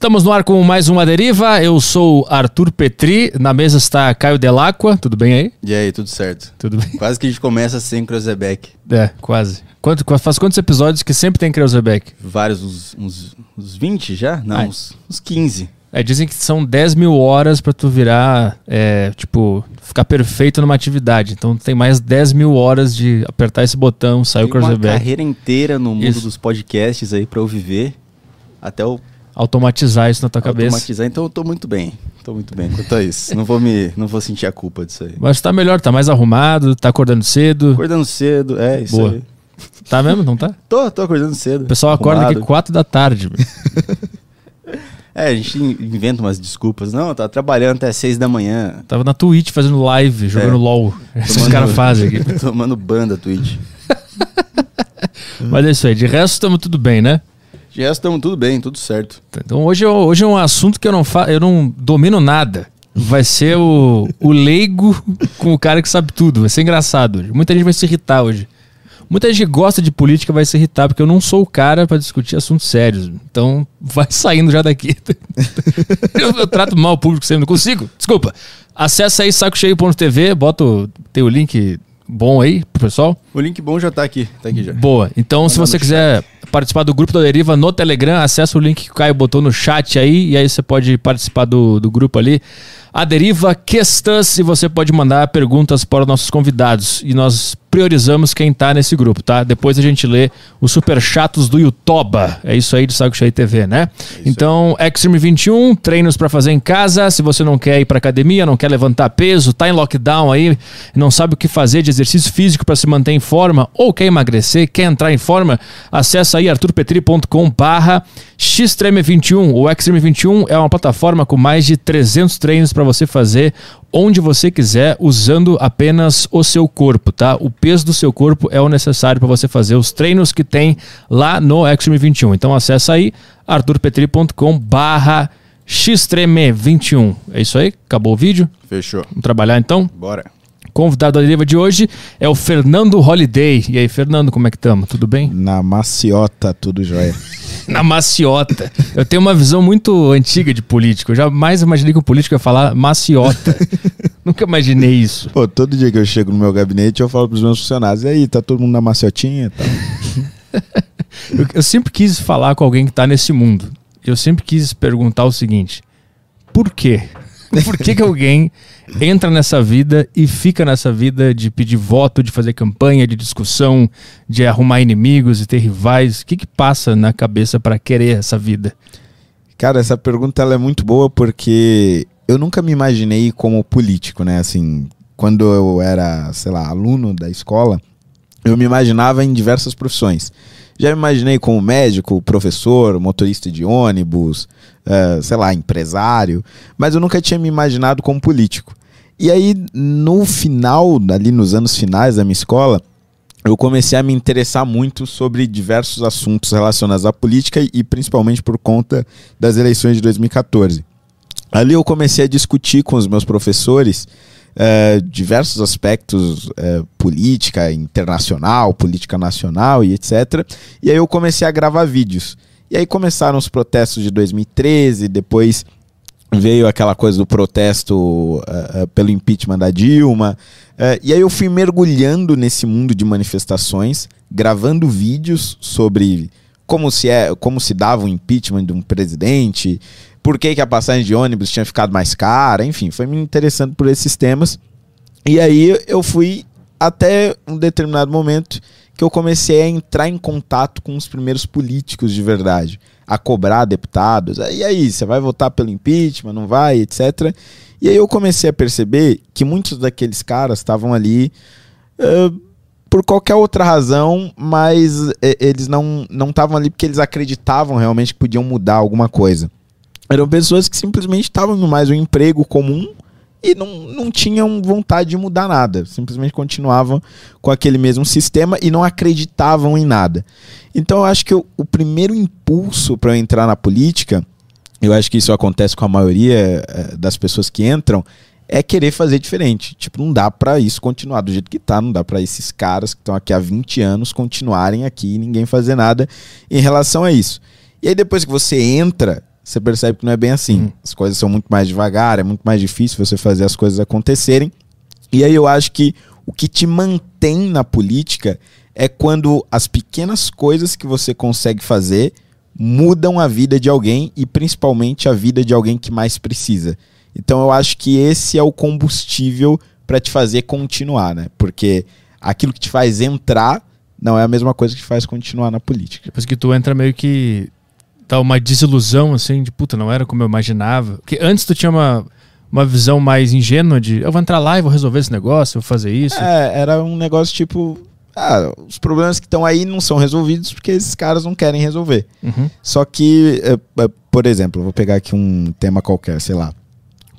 Estamos no ar com mais uma deriva. Eu sou Arthur Petri. Na mesa está Caio Delacqua. Tudo bem aí? E aí, tudo certo? Tudo bem. Quase que a gente começa sem Creuzebeck. É, quase. Quanto, faz quantos episódios que sempre tem Creuzebeck? Vários, uns, uns, uns 20 já? Não, Ai. uns, uns 15. É, dizem que são 10 mil horas pra tu virar, é, tipo, ficar perfeito numa atividade. Então tem mais 10 mil horas de apertar esse botão, sair o Tem uma carreira inteira no mundo Isso. dos podcasts aí pra eu viver. Até eu Automatizar isso na tua cabeça. automatizar. Então eu tô muito bem. Tô muito bem quanto a isso. não, vou me, não vou sentir a culpa disso aí. Mas tá melhor, tá mais arrumado, tá acordando cedo. Acordando cedo, é isso Boa. aí. Tá mesmo? Não tá? Tô, tô acordando cedo. O pessoal acorda aqui arrumado. 4 da tarde. É, a gente in- inventa umas desculpas. Não, tá trabalhando até 6 da manhã. Tava na Twitch fazendo live, jogando É. LOL. Tomando- caras fazem aqui. Tomando banda Twitch. Mas é isso aí. De resto, estamos tudo bem, né? De resto, estamos tudo bem, tudo certo. Então hoje, hoje é um assunto que eu não, fa eu não domino nada. Vai ser o, o leigo com o cara que sabe tudo. Vai ser engraçado hoje. Muita gente vai se irritar hoje. Muita gente que gosta de política vai se irritar, porque eu não sou o cara pra discutir assuntos sérios. Então vai saindo já daqui. eu, eu trato mal o público sempre, não consigo. Desculpa. Acesse aí sacocheio.tv, bota o, tem o link bom aí pro pessoal. O link bom já tá aqui. Tá aqui já. Boa. Então, se Mandar você quiser participar do grupo da Deriva no Telegram, acessa o link que o Caio botou no chat aí, e aí você pode participar do, do grupo ali. A Deriva Questas, e você pode mandar perguntas para os nossos convidados. E nós priorizamos quem tá nesse grupo, tá? Depois a gente lê os super chatos do Yutoba. É isso aí do Saco Cheio TV, né? então, Extreme 21, treinos para fazer em casa. Se você não quer ir para academia, não quer levantar peso, tá em lockdown aí, não sabe o que fazer de exercício físico para se manter em forma, ou quer emagrecer, quer entrar em forma, acessa aí arturpetri.com barra xtreme21. O Extreme 21 é uma plataforma com mais de 300 treinos para você fazer onde você quiser, usando apenas o seu corpo, tá? O peso do seu corpo é o necessário para você fazer os treinos que tem lá no Extreme 21. Então acessa aí arturpetri.com barra xtreme21. É isso aí? Acabou o vídeo? Fechou. Vamos trabalhar então? Bora. Convidado da deriva de hoje é o Fernando Holiday. E aí, Fernando, como é que estamos? Tudo bem? Na maciota, tudo jóia. Na maciota. Eu tenho uma visão muito antiga de político. Eu jamais imaginei que um político ia falar maciota. Nunca imaginei isso. Pô, todo dia que eu chego no meu gabinete, eu falo pros meus funcionários, e aí, tá todo mundo na maciotinha e tal. Eu, eu sempre quis falar com alguém que tá nesse mundo. Eu sempre quis perguntar o seguinte: por quê? Por que, que alguém entra nessa vida e fica nessa vida de pedir voto, de fazer campanha, de discussão, de arrumar inimigos e ter rivais? O que, que passa na cabeça para querer essa vida? Cara, essa pergunta ela é muito boa porque eu nunca me imaginei como político, né? Assim, quando eu era, sei lá, aluno da escola, eu me imaginava em diversas profissões. Já me imaginei como médico, professor, motorista de ônibus, eh, sei lá, empresário, mas eu nunca tinha me imaginado como político. E aí, no final, ali nos anos finais da minha escola, eu comecei a me interessar muito sobre diversos assuntos relacionados à política e principalmente por conta das eleições de 2014. Ali eu comecei a discutir com os meus professores eh, diversos aspectos eh, política internacional, política nacional e etc. E aí eu comecei a gravar vídeos. E aí começaram os protestos de 2013, depois veio aquela coisa do protesto eh, eh, pelo impeachment da Dilma. Eh, e aí eu fui mergulhando nesse mundo de manifestações, gravando vídeos sobre como se, é, como se dava o impeachment de um presidente, por que, que a passagem de ônibus tinha ficado mais cara, enfim, foi me interessando por esses temas. E aí eu fui até um determinado momento que eu comecei a entrar em contato com os primeiros políticos de verdade, a cobrar deputados. E aí, você vai votar pelo impeachment, não vai, etc. E aí eu comecei a perceber que muitos daqueles caras estavam ali eh, por qualquer outra razão, mas eles não estavam ali porque eles acreditavam realmente que podiam mudar alguma coisa. Eram pessoas que simplesmente estavam em mais um emprego comum e não, não tinham vontade de mudar nada. Simplesmente continuavam com aquele mesmo sistema e não acreditavam em nada. Então eu acho que o, o primeiro impulso para eu entrar na política, eu acho que isso acontece com a maioria eh, das pessoas que entram, é querer fazer diferente. Tipo, não dá pra isso continuar do jeito que tá, não dá pra esses caras que estão aqui há 20 anos continuarem aqui e ninguém fazer nada em relação a isso. E aí depois que você entra você percebe que não é bem assim. Hum. As coisas são muito mais devagar, é muito mais difícil você fazer as coisas acontecerem. E aí eu acho que o que te mantém na política é quando as pequenas coisas que você consegue fazer mudam a vida de alguém e principalmente a vida de alguém que mais precisa. Então eu acho que esse é o combustível para te fazer continuar, né? Porque aquilo que te faz entrar não é a mesma coisa que te faz continuar na política. Depois que tu entra meio que dá uma desilusão assim, de puta, não era como eu imaginava. Porque antes tu tinha uma, uma visão mais ingênua de eu vou entrar lá e vou resolver esse negócio, eu vou fazer isso. É, era um negócio tipo, ah, os problemas que estão aí não são resolvidos porque esses caras não querem resolver. Uhum. Só que, é, é, por exemplo, eu vou pegar aqui um tema qualquer, sei lá.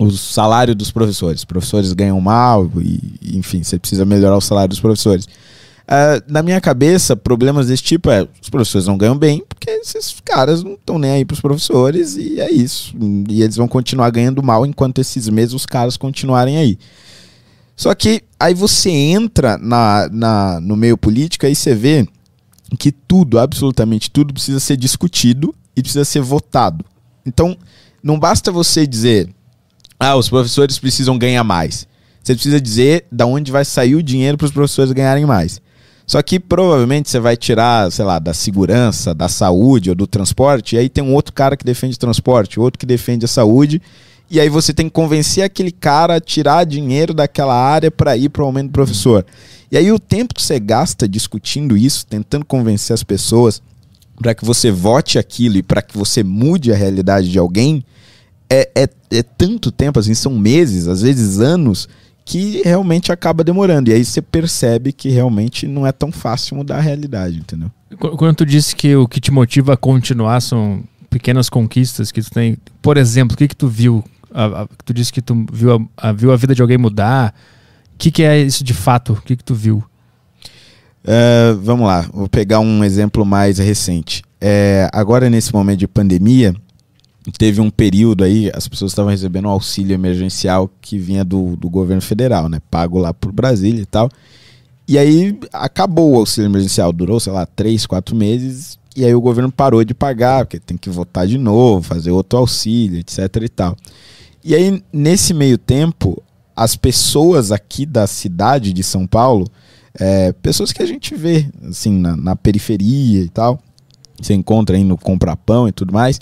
O salário dos professores. Os professores ganham mal, e, enfim, você precisa melhorar o salário dos professores. É, na minha cabeça, problemas desse tipo é: os professores não ganham bem, porque esses caras não estão nem aí para os professores, e é isso. E eles vão continuar ganhando mal enquanto esses mesmos caras continuarem aí. Só que aí você entra na, na, no meio político e você vê que tudo, absolutamente tudo, precisa ser discutido e precisa ser votado. Então, não basta você dizer, ah, os professores precisam ganhar mais. Você precisa dizer da onde vai sair o dinheiro para os professores ganharem mais. Só que provavelmente você vai tirar, sei lá, da segurança, da saúde ou do transporte, e aí tem um outro cara que defende transporte, outro que defende a saúde, e aí você tem que convencer aquele cara a tirar dinheiro daquela área para ir para o aumento do professor. E aí o tempo que você gasta discutindo isso, tentando convencer as pessoas para que você vote aquilo e para que você mude a realidade de alguém, é, é, é tanto tempo, assim, são meses, às vezes anos, que realmente acaba demorando. E aí você percebe que realmente não é tão fácil mudar a realidade, entendeu? Quando tu disse que o que te motiva a continuar são pequenas conquistas que tu tem, por exemplo, o que que tu viu a, a, tu disse que tu viu a, a, viu a vida de alguém mudar. O que, que é isso de fato? O que, que tu viu? Uh, vamos lá, vou pegar um exemplo mais recente. É, agora, nesse momento de pandemia, teve um período aí, as pessoas estavam recebendo um auxílio emergencial que vinha do, do governo federal, né? Pago lá por Brasília e tal. E aí acabou o auxílio emergencial, durou, sei lá, três, quatro meses. E aí o governo parou de pagar, porque tem que votar de novo, fazer outro auxílio, etc e tal. E aí, nesse meio tempo, as pessoas aqui da cidade de São Paulo, é, pessoas que a gente vê, assim, na, na periferia e tal, você encontra aí no compra pão e tudo mais,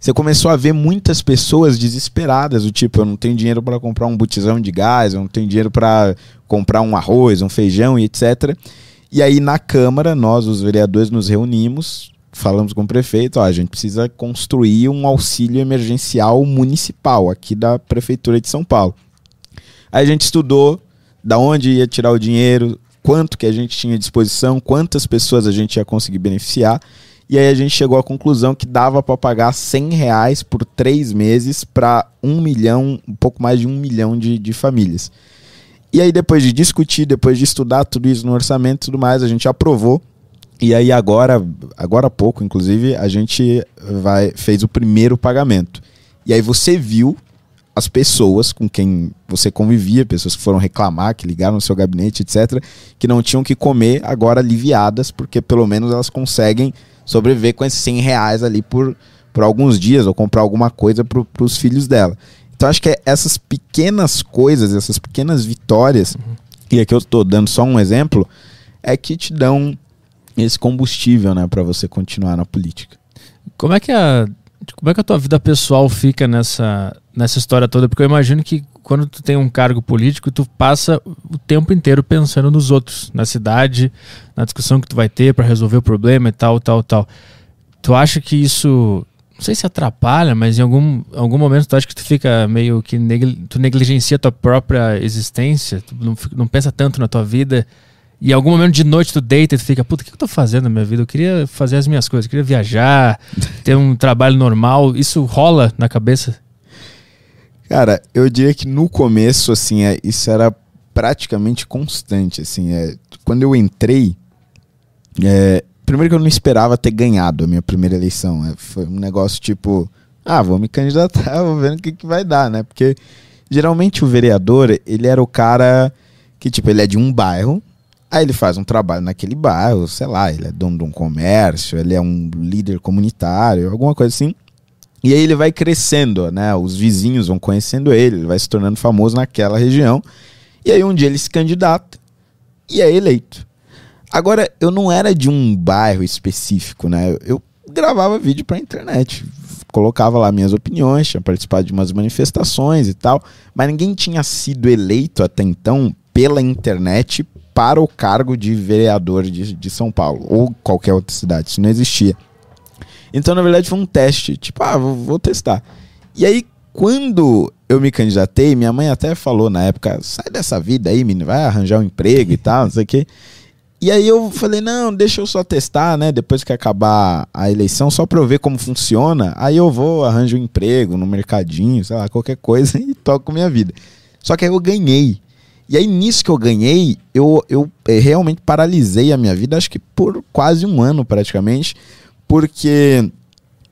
você começou a ver muitas pessoas desesperadas, do tipo, eu não tenho dinheiro para comprar um botijão de gás, eu não tenho dinheiro para comprar um arroz, um feijão e etc. E aí na Câmara, nós, os vereadores, nos reunimos, falamos com o prefeito, ó, a gente precisa construir um auxílio emergencial municipal aqui da prefeitura de São Paulo. Aí a gente estudou da onde ia tirar o dinheiro, quanto que a gente tinha à disposição, quantas pessoas a gente ia conseguir beneficiar. E aí a gente chegou à conclusão que dava para pagar 100 reais por três meses para um milhão, um pouco mais de um milhão de, de famílias. E aí depois de discutir, depois de estudar tudo isso no orçamento e tudo mais, a gente aprovou e aí agora, agora há pouco, inclusive, a gente vai fez o primeiro pagamento. E aí você viu as pessoas com quem você convivia, pessoas que foram reclamar, que ligaram no seu gabinete, etc., que não tinham que comer, agora aliviadas, porque pelo menos elas conseguem sobreviver com esses 100 reais ali por, por alguns dias, ou comprar alguma coisa para os filhos dela. Então acho que é essas pequenas coisas, essas pequenas vitórias, uhum. e aqui eu estou dando só um exemplo, é que te dão esse combustível, né, para você continuar na política. Como é que a como é que a tua vida pessoal fica nessa nessa história toda? Porque eu imagino que quando tu tem um cargo político, tu passa o tempo inteiro pensando nos outros, na cidade, na discussão que tu vai ter para resolver o problema e tal, tal, tal. Tu acha que isso não sei se atrapalha, mas em algum, algum momento tu acha que tu fica meio que negli, tu negligencia a tua própria existência, tu não, não pensa tanto na tua vida e em algum momento de noite tu deita e tu fica, puta, o que eu tô fazendo na minha vida? Eu queria fazer as minhas coisas, eu queria viajar, ter um trabalho normal. Isso rola na cabeça? Cara, eu diria que no começo, assim, é, isso era praticamente constante, assim. É, quando eu entrei, é, primeiro que eu não esperava ter ganhado a minha primeira eleição. É, foi um negócio tipo, ah, vou me candidatar, vou ver o que, que vai dar, né? Porque geralmente o vereador, ele era o cara que, tipo, ele é de um bairro, Aí ele faz um trabalho naquele bairro, sei lá, ele é dono de um comércio, ele é um líder comunitário, alguma coisa assim. E aí ele vai crescendo, né? Os vizinhos vão conhecendo ele, ele vai se tornando famoso naquela região. E aí um dia ele se candidata e é eleito. Agora, eu não era de um bairro específico, né? Eu gravava vídeo pra internet. Colocava lá minhas opiniões, tinha participado de umas manifestações e tal. Mas ninguém tinha sido eleito até então pela internet para o cargo de vereador de, de São Paulo. Ou qualquer outra cidade. Isso não existia. Então, na verdade, foi um teste. Tipo, ah, vou, vou testar. E aí, quando eu me candidatei, minha mãe até falou na época: sai dessa vida aí, menino, vai arranjar um emprego e tal, não sei o quê. E aí eu falei, não, deixa eu só testar, né? Depois que acabar a eleição, só pra eu ver como funciona. Aí eu vou, arranjo um emprego no mercadinho, sei lá, qualquer coisa e toco minha vida. Só que aí eu ganhei. E aí nisso que eu ganhei, eu, eu eh, realmente paralisei a minha vida, acho que por quase um ano praticamente, porque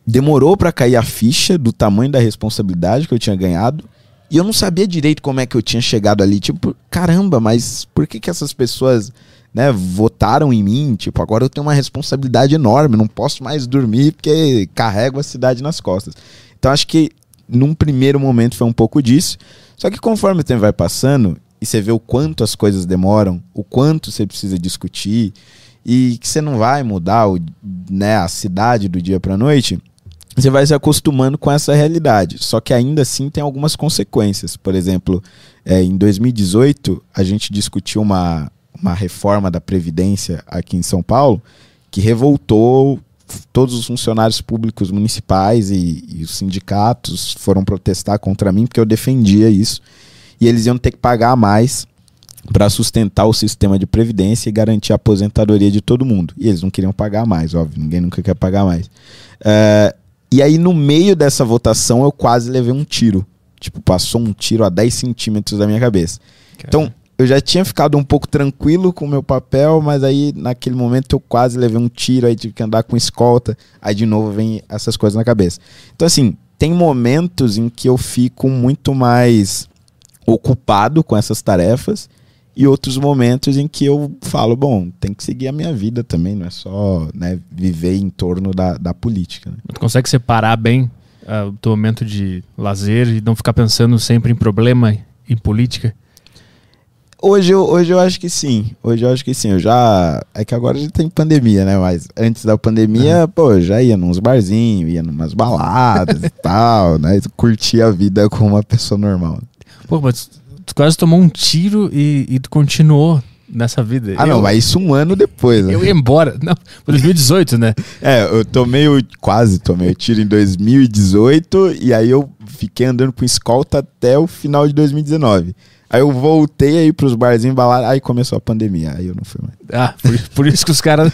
demorou para cair a ficha do tamanho da responsabilidade que eu tinha ganhado. E eu não sabia direito como é que eu tinha chegado ali. Tipo, caramba, mas por que, que essas pessoas né, votaram em mim, tipo, agora eu tenho uma responsabilidade enorme, não posso mais dormir porque carrego a cidade nas costas. Então acho que num primeiro momento foi um pouco disso, só que conforme o tempo vai passando e você vê o quanto as coisas demoram, o quanto você precisa discutir e que você não vai mudar o, né, a cidade do dia para noite, você vai se acostumando com essa realidade. Só que ainda assim tem algumas consequências. Por exemplo, é, em 2018 a gente discutiu uma, uma reforma da Previdência aqui em São Paulo que revoltou todos os funcionários públicos municipais e, e, os sindicatos foram protestar contra mim porque eu defendia isso e eles iam ter que pagar mais para sustentar o sistema de previdência e garantir a aposentadoria de todo mundo. E eles não queriam pagar mais óbvio ninguém nunca quer pagar mais. É, e aí no meio dessa votação eu quase levei um tiro. Tipo passou um tiro a 10 centímetros da minha cabeça. Então eu já tinha ficado um pouco tranquilo com o meu papel, mas aí naquele momento eu quase levei um tiro, aí tive que andar com escolta, aí de novo vem essas coisas na cabeça. Então, assim, tem momentos em que eu fico muito mais ocupado com essas tarefas e outros momentos em que eu falo, bom, tem que seguir a minha vida também, não é só né, viver em torno da, da política. Né? Tu consegue separar bem uh, o teu momento de lazer e não ficar pensando sempre em problema, em política? Hoje eu, hoje eu acho que sim. Hoje eu acho que sim. Eu já. É que agora já tem pandemia, né? Mas antes da pandemia, uhum. pô, já ia nos barzinhos, ia numas baladas e tal, né? Curtia a vida como uma pessoa normal. Pô, mas tu quase tomou um tiro e, e tu continuou nessa vida. Ah, eu, não, mas isso um ano depois, né? Eu ia embora. Não, 2018, né? É, eu tomei o. Quase tomei o tiro em 2018 e aí eu fiquei andando com escolta até o final de 2019. Aí eu voltei aí pros barzinhos balar, aí começou a pandemia, aí eu não fui mais. Ah, por, por isso que os caras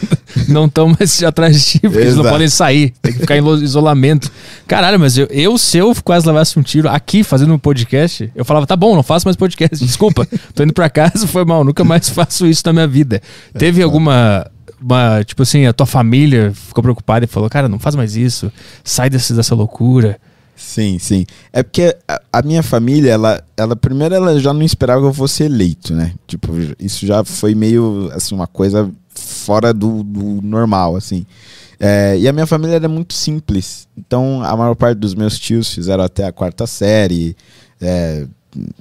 não estão mais atrás de ti, porque eles não podem sair, tem que ficar em isolamento. Caralho, mas eu, eu, se eu quase levasse um tiro aqui fazendo um podcast, eu falava, tá bom, não faço mais podcast, desculpa, tô indo pra casa, foi mal, nunca mais faço isso na minha vida. Teve alguma uma, tipo assim, a tua família ficou preocupada e falou, cara, não faz mais isso, sai desse, dessa loucura. Sim, sim. É porque a, minha família, ela, ela primeiro ela já não esperava que eu fosse eleito, né? Tipo, isso já foi meio assim uma coisa fora do, do normal, assim. É, e a minha família era muito simples. Então, a maior parte dos meus tios fizeram até a quarta série. É,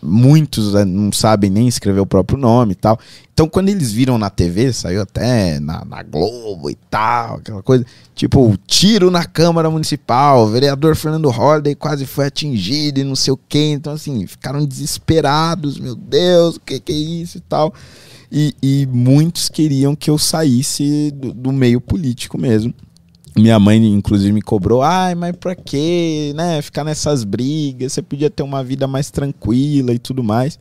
muitos né, não sabem nem escrever o próprio nome e tal. Então, quando eles viram na TV, saiu até na, na Globo e tal, aquela coisa, tipo, tiro na Câmara Municipal, o vereador Fernando Holliday quase foi atingido e não sei o quê. Então, assim, ficaram desesperados, meu Deus, o que, que é isso e tal. E, e muitos queriam que eu saísse do, do meio político mesmo. Minha mãe, inclusive, me cobrou, ai, mas pra quê, né, ficar nessas brigas, você podia ter uma vida mais tranquila e tudo mais.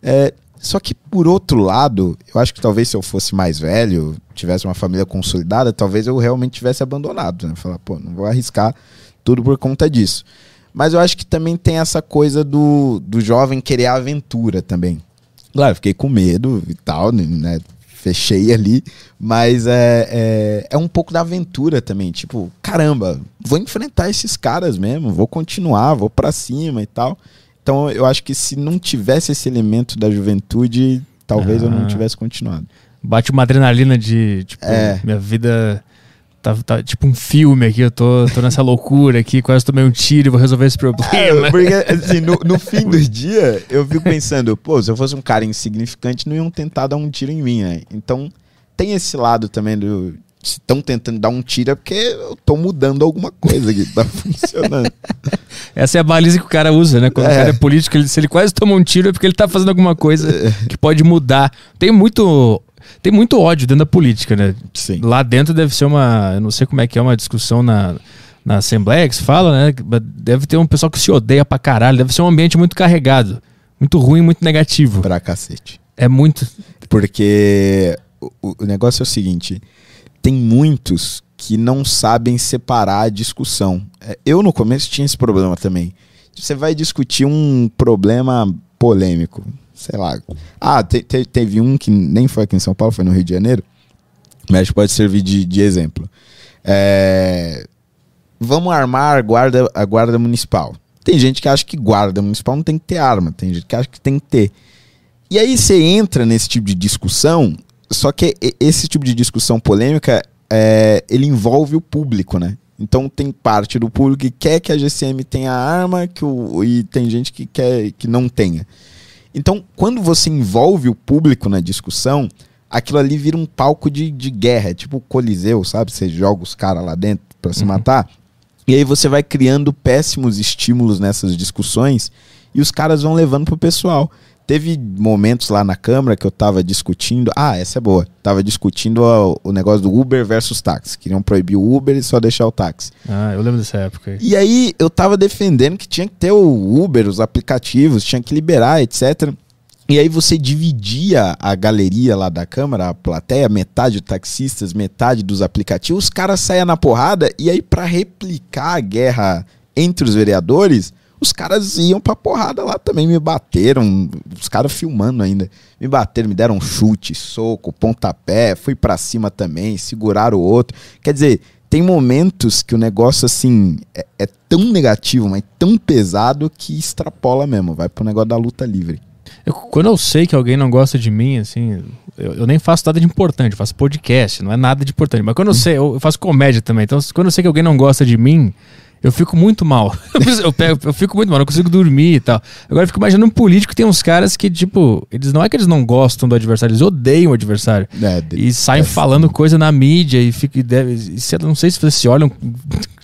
É, só que, por outro lado, eu acho que talvez se eu fosse mais velho, tivesse uma família consolidada, talvez eu realmente tivesse abandonado, né, falar, pô, não vou arriscar tudo por conta disso. Mas eu acho que também tem essa coisa do, do jovem querer a aventura também. Claro, fiquei com medo e tal, né, fechei ali, mas é, é, é, um pouco da aventura também, tipo, caramba, vou enfrentar esses caras mesmo, vou continuar, vou para cima e tal. Então eu acho que se não tivesse esse elemento da juventude, talvez ah. eu não ah. tivesse continuado. Bate uma adrenalina de, tipo, é. minha vida tá, tá tipo um filme aqui, eu tô, tô nessa loucura aqui, quase tomei um tiro e vou resolver esse problema. É, porque, assim, no, no fim do dia, eu fico pensando, pô, se eu fosse um cara insignificante, não iam tentar dar um tiro em mim, né? Então, tem esse lado também do. Se estão tentando dar um tiro é porque eu tô mudando alguma coisa que tá funcionando. Essa é a baliza que o cara usa, né? Quando É. o cara é político, ele- se ele quase toma um tiro é porque ele tá fazendo alguma coisa que pode mudar. Tem muito. Tem muito ódio dentro da política, né? Sim. Lá dentro deve ser uma. Eu não sei como é que é uma discussão na, na Assembleia que se fala, né? Deve ter um pessoal que se odeia pra caralho. Deve ser um ambiente muito carregado. Muito ruim, muito negativo. Pra cacete. É muito. Porque o, o negócio é o seguinte: tem muitos que não sabem separar a discussão. É, Eu, no começo, tinha esse problema também. Você vai discutir um problema polêmico. Sei lá. Ah, te- te- teve um que nem foi aqui em São Paulo, foi no Rio de Janeiro. Mas pode servir de, de exemplo. É, Vamos armar a guarda, a guarda municipal. Tem gente que acha que guarda municipal não tem que ter arma. Tem gente que acha que tem que ter. E aí você entra nesse tipo de discussão, só que esse tipo de discussão polêmica, é, ele envolve o público, né? Então tem parte do público que quer que a GCM tenha arma que o, e tem gente que quer que não tenha. Então, quando você envolve o público na discussão, aquilo ali vira um palco de, de guerra, é tipo o Coliseu, sabe? Você joga os caras lá dentro pra se matar. E aí você vai criando péssimos estímulos nessas discussões e os caras vão levando pro pessoal. Teve momentos lá na Câmara que eu tava discutindo. Ah, essa é boa. Tava discutindo o negócio do Uber versus táxi. Queriam proibir o Uber e só deixar o táxi. Ah, eu lembro dessa época aí. E aí eu tava defendendo que tinha que ter o Uber, os aplicativos, tinha que liberar, etc. E aí você dividia a galeria lá da Câmara, a plateia, metade de taxistas, metade dos aplicativos, os caras saíam na porrada, e aí pra replicar a guerra entre os vereadores, os caras iam pra porrada lá também, me bateram, os caras filmando ainda, me bateram, me deram chute, soco, pontapé, fui pra cima também, seguraram o outro. Quer dizer, tem momentos que o negócio, assim, é, é tão negativo, mas tão pesado que extrapola mesmo, vai pro negócio da luta livre. Eu- quando eu sei que alguém não gosta de mim, assim, eu, eu nem faço nada de importante, eu faço podcast, não é nada de importante. Mas quando eu sei, eu, eu faço comédia também, então quando eu sei que alguém não gosta de mim, eu fico muito mal. Eu pego- eu fico muito mal, não consigo dormir e tal. Agora eu fico imaginando um político, tem uns caras que, tipo, eles não é que eles não gostam do adversário, eles odeiam o adversário. É, E saem é, falando coisa na mídia e fica. E deve, e se- não sei se vocês se olham.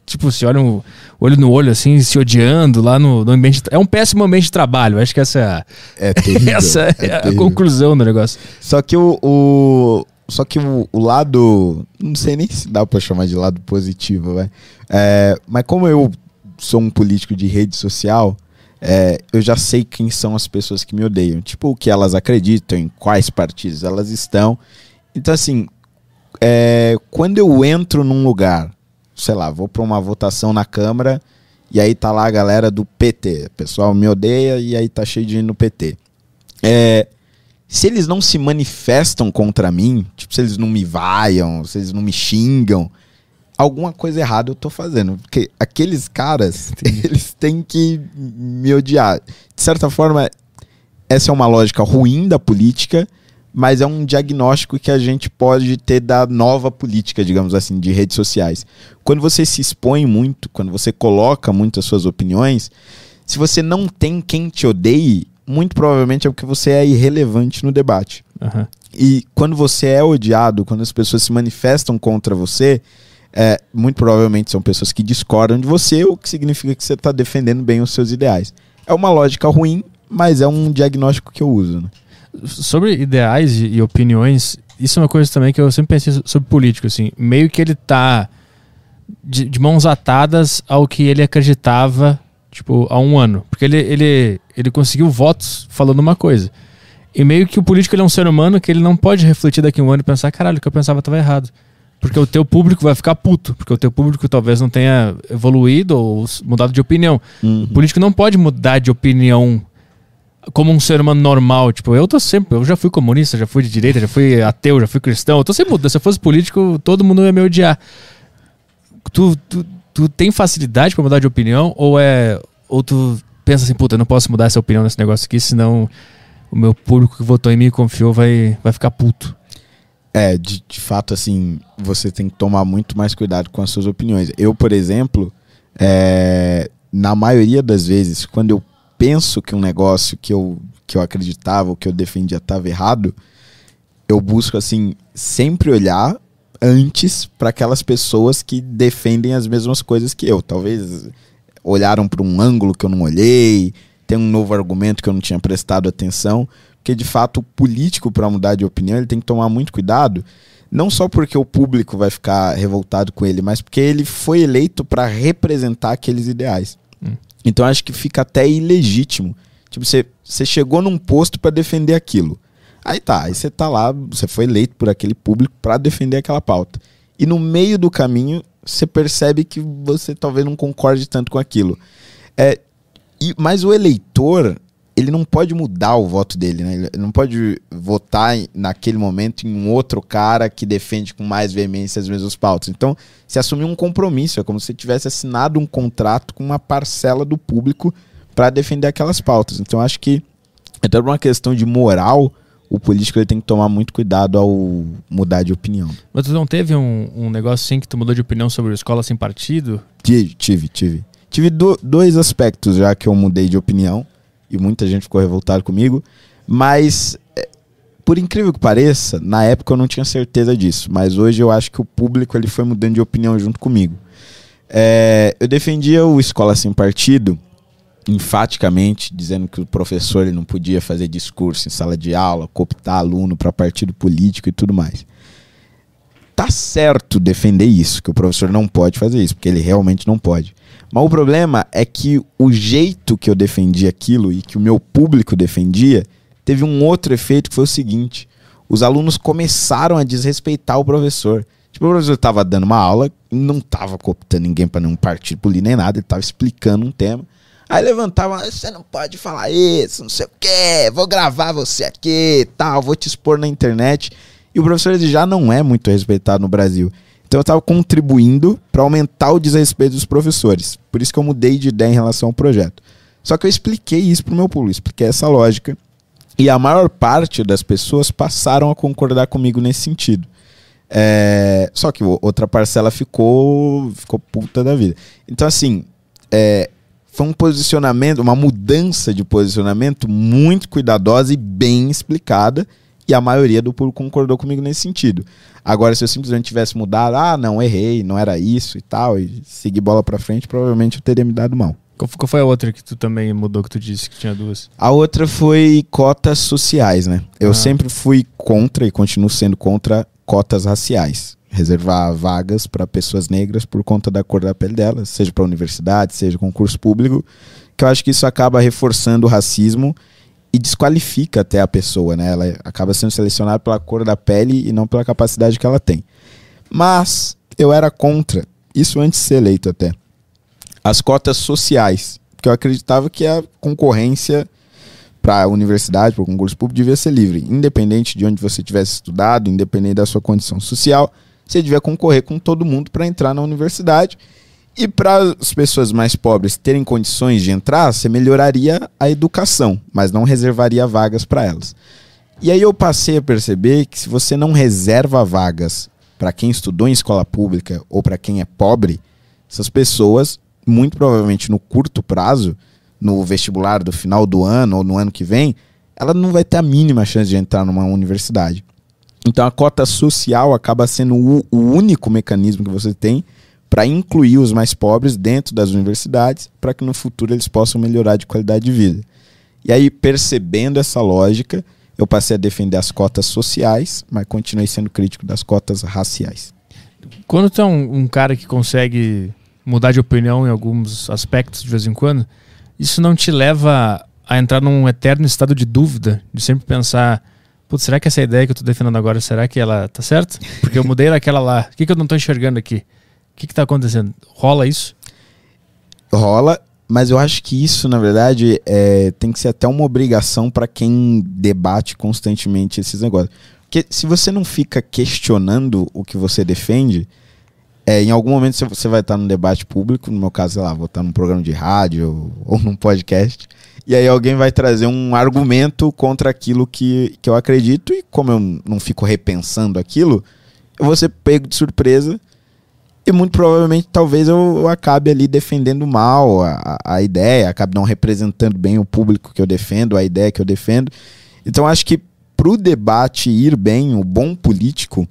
Tipo, se olham olho no olho, assim, se odiando lá no, no ambiente. É um péssimo ambiente de trabalho. Acho que essa é a, é terrível, essa é, é a conclusão do negócio. Só que o, o- só que o, o lado, não sei nem se dá pra chamar de lado positivo, vai. É, mas como eu sou um político de rede social, é, eu já sei quem são as pessoas que me odeiam, tipo o que elas acreditam, em quais partidos elas estão. Então assim, é, quando eu entro num lugar, sei lá, vou pra uma votação na Câmara e aí tá lá a galera do PT, o pessoal me odeia e aí tá cheio de gente no PT. É, se eles não se manifestam contra mim, tipo, se eles não me vaiam, se eles não me xingam, alguma coisa errada eu tô fazendo. Porque aqueles caras, eles têm que me odiar. De certa forma, essa é uma lógica ruim da política, mas é um diagnóstico que a gente pode ter da nova política, digamos assim, de redes sociais. Quando você se expõe muito, quando você coloca muito as suas opiniões, se você não tem quem te odeie, muito provavelmente é porque você é irrelevante no debate. Aham. E quando você é odiado, quando as pessoas se manifestam contra você, é, muito provavelmente são pessoas que discordam de você, o que significa que você está defendendo bem os seus ideais. É uma lógica ruim, mas é um diagnóstico que eu uso. Né? Sobre ideais e, opiniões, isso é uma coisa também que eu sempre pensei so- sobre político, assim. Meio que ele tá de, de mãos atadas ao que ele acreditava, tipo, há um ano. Porque ele, ele, ele conseguiu votos falando uma coisa. E meio que o político ele é um ser humano que ele não pode refletir daqui a um ano e pensar, caralho, o que eu pensava estava errado. Porque o teu público vai ficar puto. Porque o teu público talvez não tenha evoluído ou mudado de opinião. O político não pode mudar de opinião como um ser humano normal. Tipo, eu tô sempre. Eu já fui comunista, já fui de direita, já fui ateu, já fui cristão. Eu tô sempre mudando. Se eu fosse político, todo mundo ia me odiar. Tu, tu, tu tem facilidade pra mudar de opinião? Ou é. Ou tu pensa assim, puta, eu não posso mudar essa opinião nesse negócio aqui, senão o meu público que votou em mim e confiou vai, vai ficar puto. É, de, de fato, assim, você tem que tomar muito mais cuidado com as suas opiniões. Eu, por exemplo, é, na maioria das vezes, quando eu penso que um negócio que eu, que eu acreditava, ou que eu defendia estava errado, eu busco, assim, sempre olhar antes para aquelas pessoas que defendem as mesmas coisas que eu. Talvez olharam para um ângulo que eu não olhei, tem um novo argumento que eu não tinha prestado atenção, porque de fato o político para mudar de opinião, ele tem que tomar muito cuidado, não só porque o público vai ficar revoltado com ele, mas porque ele foi eleito para representar aqueles ideais. Hum. Então acho que fica até ilegítimo. Tipo, você, você chegou num posto para defender aquilo. Aí tá, aí você tá lá, você foi eleito por aquele público para defender aquela pauta. E no meio do caminho, você percebe que você talvez não concorde tanto com aquilo. É, e, mas o eleitor, ele não pode mudar o voto dele, né? Ele não pode votar naquele momento em um outro cara que defende com mais veemência as mesmas pautas. Então, se assumir um compromisso, é como se tivesse assinado um contrato com uma parcela do público para defender aquelas pautas. Então, acho que até uma questão de moral, o político ele tem que tomar muito cuidado ao mudar de opinião. Mas tu não teve um, um negócio assim que tu mudou de opinião sobre escola sem partido? Tive, tive. Tive, tive do, dois aspectos já que eu mudei de opinião e muita gente ficou revoltada comigo, mas é, por incrível que pareça, na época eu não tinha certeza disso, mas hoje eu acho que o público ele foi mudando de opinião junto comigo. É, eu defendia o Escola Sem Partido enfaticamente dizendo que o professor ele não podia fazer discurso em sala de aula, cooptar aluno para partido político e tudo mais. Tá certo defender isso, que o professor não pode fazer isso, porque ele realmente não pode. Mas o problema é que o jeito que eu defendi aquilo e que o meu público defendia teve um outro efeito que foi o seguinte: os alunos começaram a desrespeitar o professor. Tipo, o professor estava dando uma aula, não estava cooptando ninguém para nenhum partido político nem nada, ele estava explicando um tema. Aí levantava, você não pode falar isso, não sei o quê, vou gravar você aqui, tal, vou te expor na internet. E o professor ele já não é muito respeitado no Brasil. Então eu estava contribuindo para aumentar o desrespeito dos professores. Por isso que eu mudei de ideia em relação ao projeto. Só que eu expliquei isso para o meu público, expliquei essa lógica. E a maior parte das pessoas passaram a concordar comigo nesse sentido. É... Só que outra parcela ficou, ficou puta da vida. Então, assim, é, foi um posicionamento, uma mudança de posicionamento muito cuidadosa e bem explicada. E a maioria do público concordou comigo nesse sentido. Agora, se eu simplesmente tivesse mudado, ah, não, errei, não era isso e tal, e seguir bola pra frente, provavelmente eu teria me dado mal. Qual foi a outra que tu também mudou, que tu disse que tinha duas? A outra foi cotas sociais, né? Eu ah. sempre fui contra e continuo sendo contra cotas raciais reservar vagas para pessoas negras por conta da cor da pele delas, seja para universidade, seja concurso público, que eu acho que isso acaba reforçando o racismo e desqualifica até a pessoa, né? Ela acaba sendo selecionada pela cor da pele e não pela capacidade que ela tem. Mas eu era contra, isso antes de ser eleito até, as cotas sociais, porque eu acreditava que a concorrência para a universidade, para o concurso público, devia ser livre, independente de onde você tivesse estudado, independente da sua condição social você devia concorrer com todo mundo para entrar na universidade. E para as pessoas mais pobres terem condições de entrar, você melhoraria a educação, mas não reservaria vagas para elas. E aí eu passei a perceber que se você não reserva vagas para quem estudou em escola pública ou para quem é pobre, essas pessoas, muito provavelmente no curto prazo, no vestibular do final do ano ou no ano que vem, ela não vai ter a mínima chance de entrar numa universidade. Então a cota social acaba sendo o, o único mecanismo que você tem para incluir os mais pobres dentro das universidades, para que no futuro eles possam melhorar de qualidade de vida. E aí, percebendo essa lógica, eu passei a defender as cotas sociais, mas continuei sendo crítico das cotas raciais. Quando tu é um, um cara que consegue mudar de opinião em alguns aspectos de vez em quando, isso não te leva a entrar num eterno estado de dúvida, de sempre pensar Putz, será que essa ideia que eu tô defendendo agora, será que ela tá certa? Porque eu mudei naquela lá. O que, que eu não tô enxergando aqui? O que, que tá acontecendo? Rola isso? Rola, mas eu acho que isso, na verdade, é, tem que ser até uma obrigação para quem debate constantemente esses negócios. Porque se você não fica questionando o que você defende, é, em algum momento você vai estar num debate público, no meu caso, sei lá, vou estar num programa de rádio ou, num podcast, E aí alguém vai trazer um argumento contra aquilo que, que eu acredito, e como eu não fico repensando aquilo, eu vou ser pego de surpresa. E muito provavelmente, talvez eu, eu acabe ali defendendo mal a, a ideia, acabe não representando bem o público que eu defendo, a ideia que eu defendo. Então, acho que para o debate ir bem, o bom político,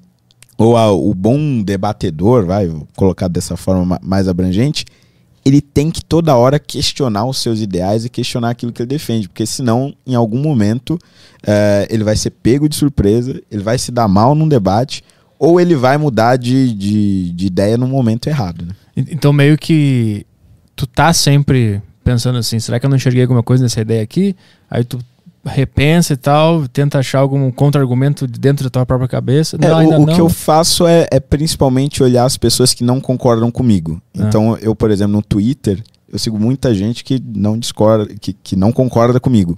ou a, o bom debatedor, vai colocar dessa forma mais abrangente, ele tem que toda hora questionar os seus ideais e questionar aquilo que ele defende, porque senão, em algum momento, é, ele vai ser pego de surpresa, ele vai se dar mal num debate, ou ele vai mudar de, de, de ideia no momento errado. Né? Então, meio que tu tá sempre pensando assim, será que eu não enxerguei alguma coisa nessa ideia aqui? Aí tu repensa e tal, tenta achar algum contra-argumento dentro da tua própria cabeça. É, não, o, o não. que eu faço é, é, principalmente olhar as pessoas que não concordam comigo. Ah. Então, eu, por exemplo, no Twitter, eu sigo muita gente que não discorda, que, que não concorda comigo.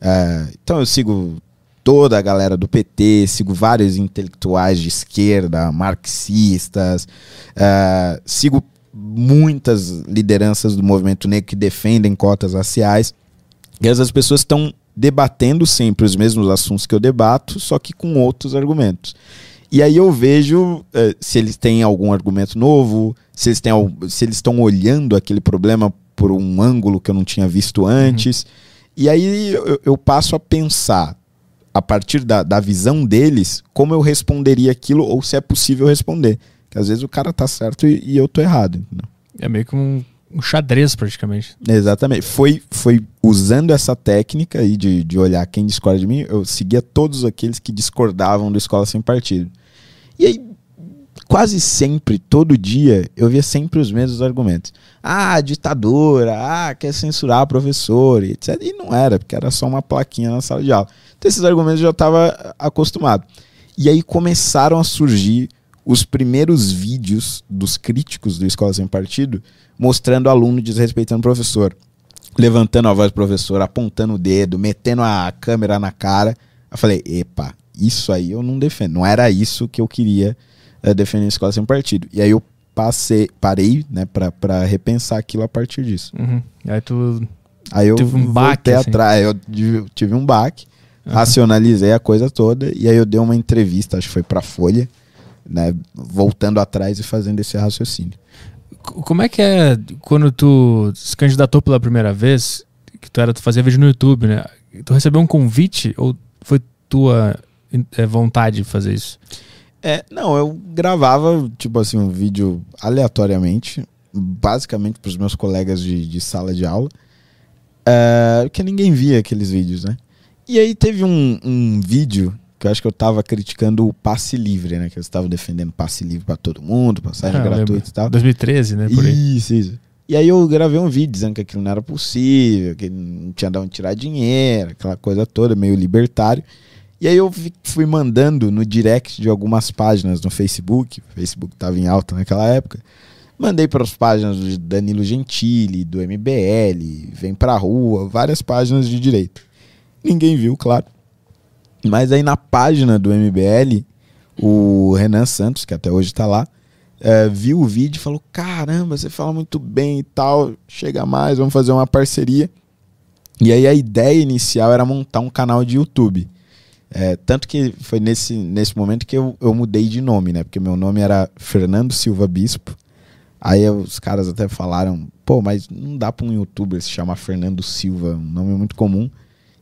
É, então, eu sigo toda a galera do PT, sigo vários intelectuais de esquerda, marxistas, é, sigo muitas lideranças do movimento negro que defendem cotas raciais. E essas pessoas estão debatendo sempre os mesmos assuntos que eu debato, só que com outros argumentos. E aí eu vejo eh, se eles têm algum argumento novo, se eles têm, se eles estão olhando aquele problema por um ângulo que eu não tinha visto antes. Uhum. E aí eu, eu, passo a pensar, a partir da, da visão deles, como eu responderia aquilo ou se é possível responder. Que às vezes o cara tá certo e, e eu tô errado. Entendeu? É meio que um um xadrez praticamente. Exatamente. Foi, foi usando essa técnica aí de, de olhar quem discorda de mim, eu seguia todos aqueles que discordavam do Escola Sem Partido. E aí, quase sempre, todo dia, eu via sempre os mesmos argumentos. Ah, ditadura, ah, quer censurar professor, etc. E não era, porque era só uma plaquinha na sala de aula. Então esses argumentos eu já estava acostumado. E aí começaram a surgir os primeiros vídeos dos críticos do Escola Sem Partido mostrando aluno desrespeitando o professor, levantando a voz do professor, apontando o dedo, metendo a câmera na cara. Eu falei, epa, isso aí eu não defendo. Não era isso que eu queria uh, defender a escola sem partido. E aí eu passei, parei, né, pra, pra repensar aquilo a partir disso. Uhum. Aí tu. Aí eu tive um baque assim. atrás, eu tive um baque, uhum. racionalizei a coisa toda, e aí eu dei uma entrevista, acho que foi pra Folha, né, voltando atrás e fazendo esse raciocínio. Como é que é quando tu se candidatou pela primeira vez, que tu era tu fazia vídeo no YouTube, né? Tu recebeu um convite ou foi tua é, vontade de fazer isso? É, não, eu gravava, tipo assim, um vídeo aleatoriamente, basicamente para os meus colegas de, de, sala de aula, é, porque ninguém via aqueles vídeos, né? E aí teve um, um vídeo que eu acho que eu tava criticando o passe livre, né? Que eu estava defendendo passe livre para todo mundo, passagem ah, gratuita e tal. 2013, né? Por isso, isso. E aí eu gravei um vídeo dizendo que aquilo não era possível, que não tinha de onde tirar dinheiro, aquela coisa toda, meio libertário. E aí eu fui mandando no direct de algumas páginas no Facebook, o Facebook estava em alta naquela época. Mandei para as páginas do Danilo Gentili, do MBL, Vem Pra Rua, várias páginas de direito. Ninguém viu, claro. Mas aí na página do MBL, o Renan Santos, que até hoje está lá, é, viu o vídeo e falou: Caramba, você fala muito bem e tal, chega mais, vamos fazer uma parceria. E aí a ideia inicial era montar um canal de YouTube. É, tanto que foi nesse, nesse momento que eu, eu mudei de nome, né? Porque meu nome era Fernando Silva Bispo. Aí os caras até falaram, pô, mas não dá para um youtuber se chamar Fernando Silva, um nome muito comum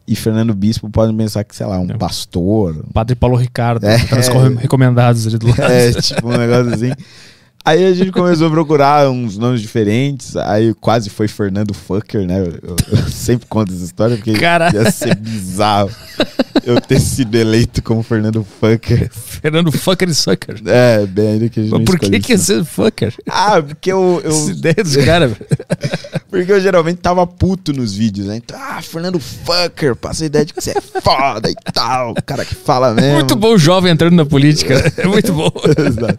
e Fernando Bispo podem pensar que, sei lá, um é. pastor. Padre Paulo Ricardo, é, tá recomendados ali do lado. É, tipo um negócio assim. Aí a gente começou a procurar uns nomes diferentes, aí quase foi Fernando Fucker, né? Eu, eu sempre conto essa história porque Caralho. ia ser bizarro eu ter sido eleito como Fernando Fucker. Fernando Fucker e Sucker. É, bem ainda que a gente Mas por que que ia ser Fucker? Ah, porque eu... eu... Essa ideia dos caras. porque eu geralmente tava puto nos vídeos, né? Então, ah, Fernando Fucker, passa a ideia de que você é foda e tal, o cara que fala mesmo. Muito bom o jovem entrando na política, é muito bom. Exato.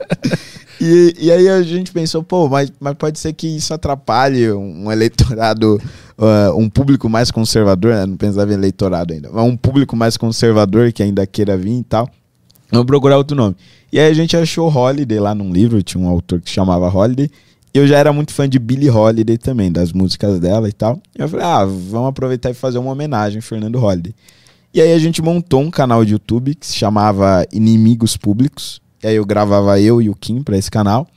E, e aí a gente pensou, pô, mas, mas pode ser que isso atrapalhe um eleitorado, uh, um público mais conservador, né? não pensava em eleitorado ainda, mas um público mais conservador que ainda queira vir e tal. Vamos procurar outro nome. E aí a gente achou Holiday lá num livro, tinha um autor que chamava Holiday, eu já era muito fã de Billie Holiday também, das músicas dela e tal. E eu falei, ah, vamos aproveitar e fazer uma homenagem a Fernando Holiday. E aí a gente montou um canal de YouTube que se chamava Inimigos Públicos. E aí eu gravava eu e o Kim pra esse canal.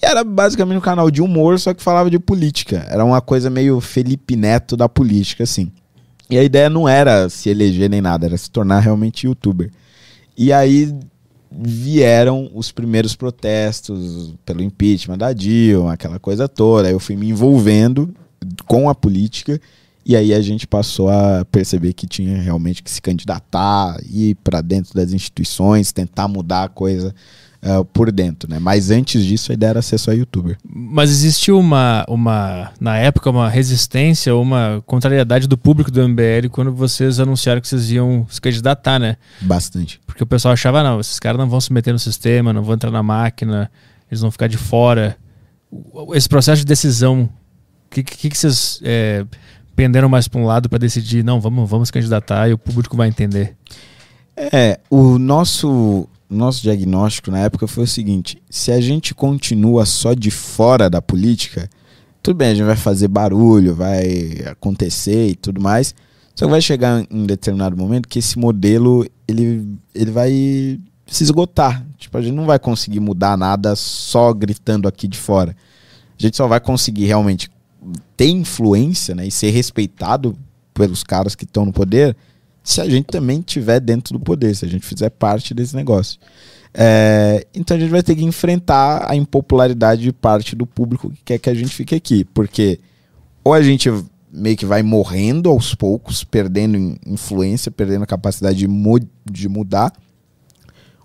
E era basicamente um canal de humor, só que falava de política. Era uma coisa meio Felipe Neto da política, assim. E a ideia não era se eleger nem nada, era se tornar realmente youtuber. E aí vieram os primeiros protestos pelo impeachment da Dilma, aquela coisa toda. Eu fui me envolvendo com a política e aí a gente passou a perceber que tinha realmente que se candidatar, ir para dentro das instituições, tentar mudar a coisa uh, por dentro, né? Mas antes disso a ideia era ser só youtuber. Mas existiu uma, uma, na época, uma resistência, uma contrariedade do público do MBL quando vocês anunciaram que vocês iam se candidatar, né? Bastante. Porque o pessoal achava, não, esses caras não vão se meter no sistema, não vão entrar na máquina, eles vão ficar de fora. Esse processo de decisão, o que, que, que, vocês é, penderam mais para um lado para decidir, não, vamos, vamos se candidatar e o público vai entender? É, o nosso nosso diagnóstico na época foi o seguinte: se a gente continua só de fora da política, tudo bem, a gente vai fazer barulho, vai acontecer e tudo mais. Só que vai chegar em um determinado momento que esse modelo ele, ele vai se esgotar. Tipo, a gente não vai conseguir mudar nada só gritando aqui de fora. A gente só vai conseguir realmente ter influência né, e ser respeitado pelos caras que estão no poder se a gente também estiver dentro do poder, se a gente fizer parte desse negócio. É, então a gente vai ter que enfrentar a impopularidade de parte do público que quer que a gente fique aqui, porque ou a gente meio que vai morrendo aos poucos, perdendo influência, perdendo a capacidade de, mu de mudar,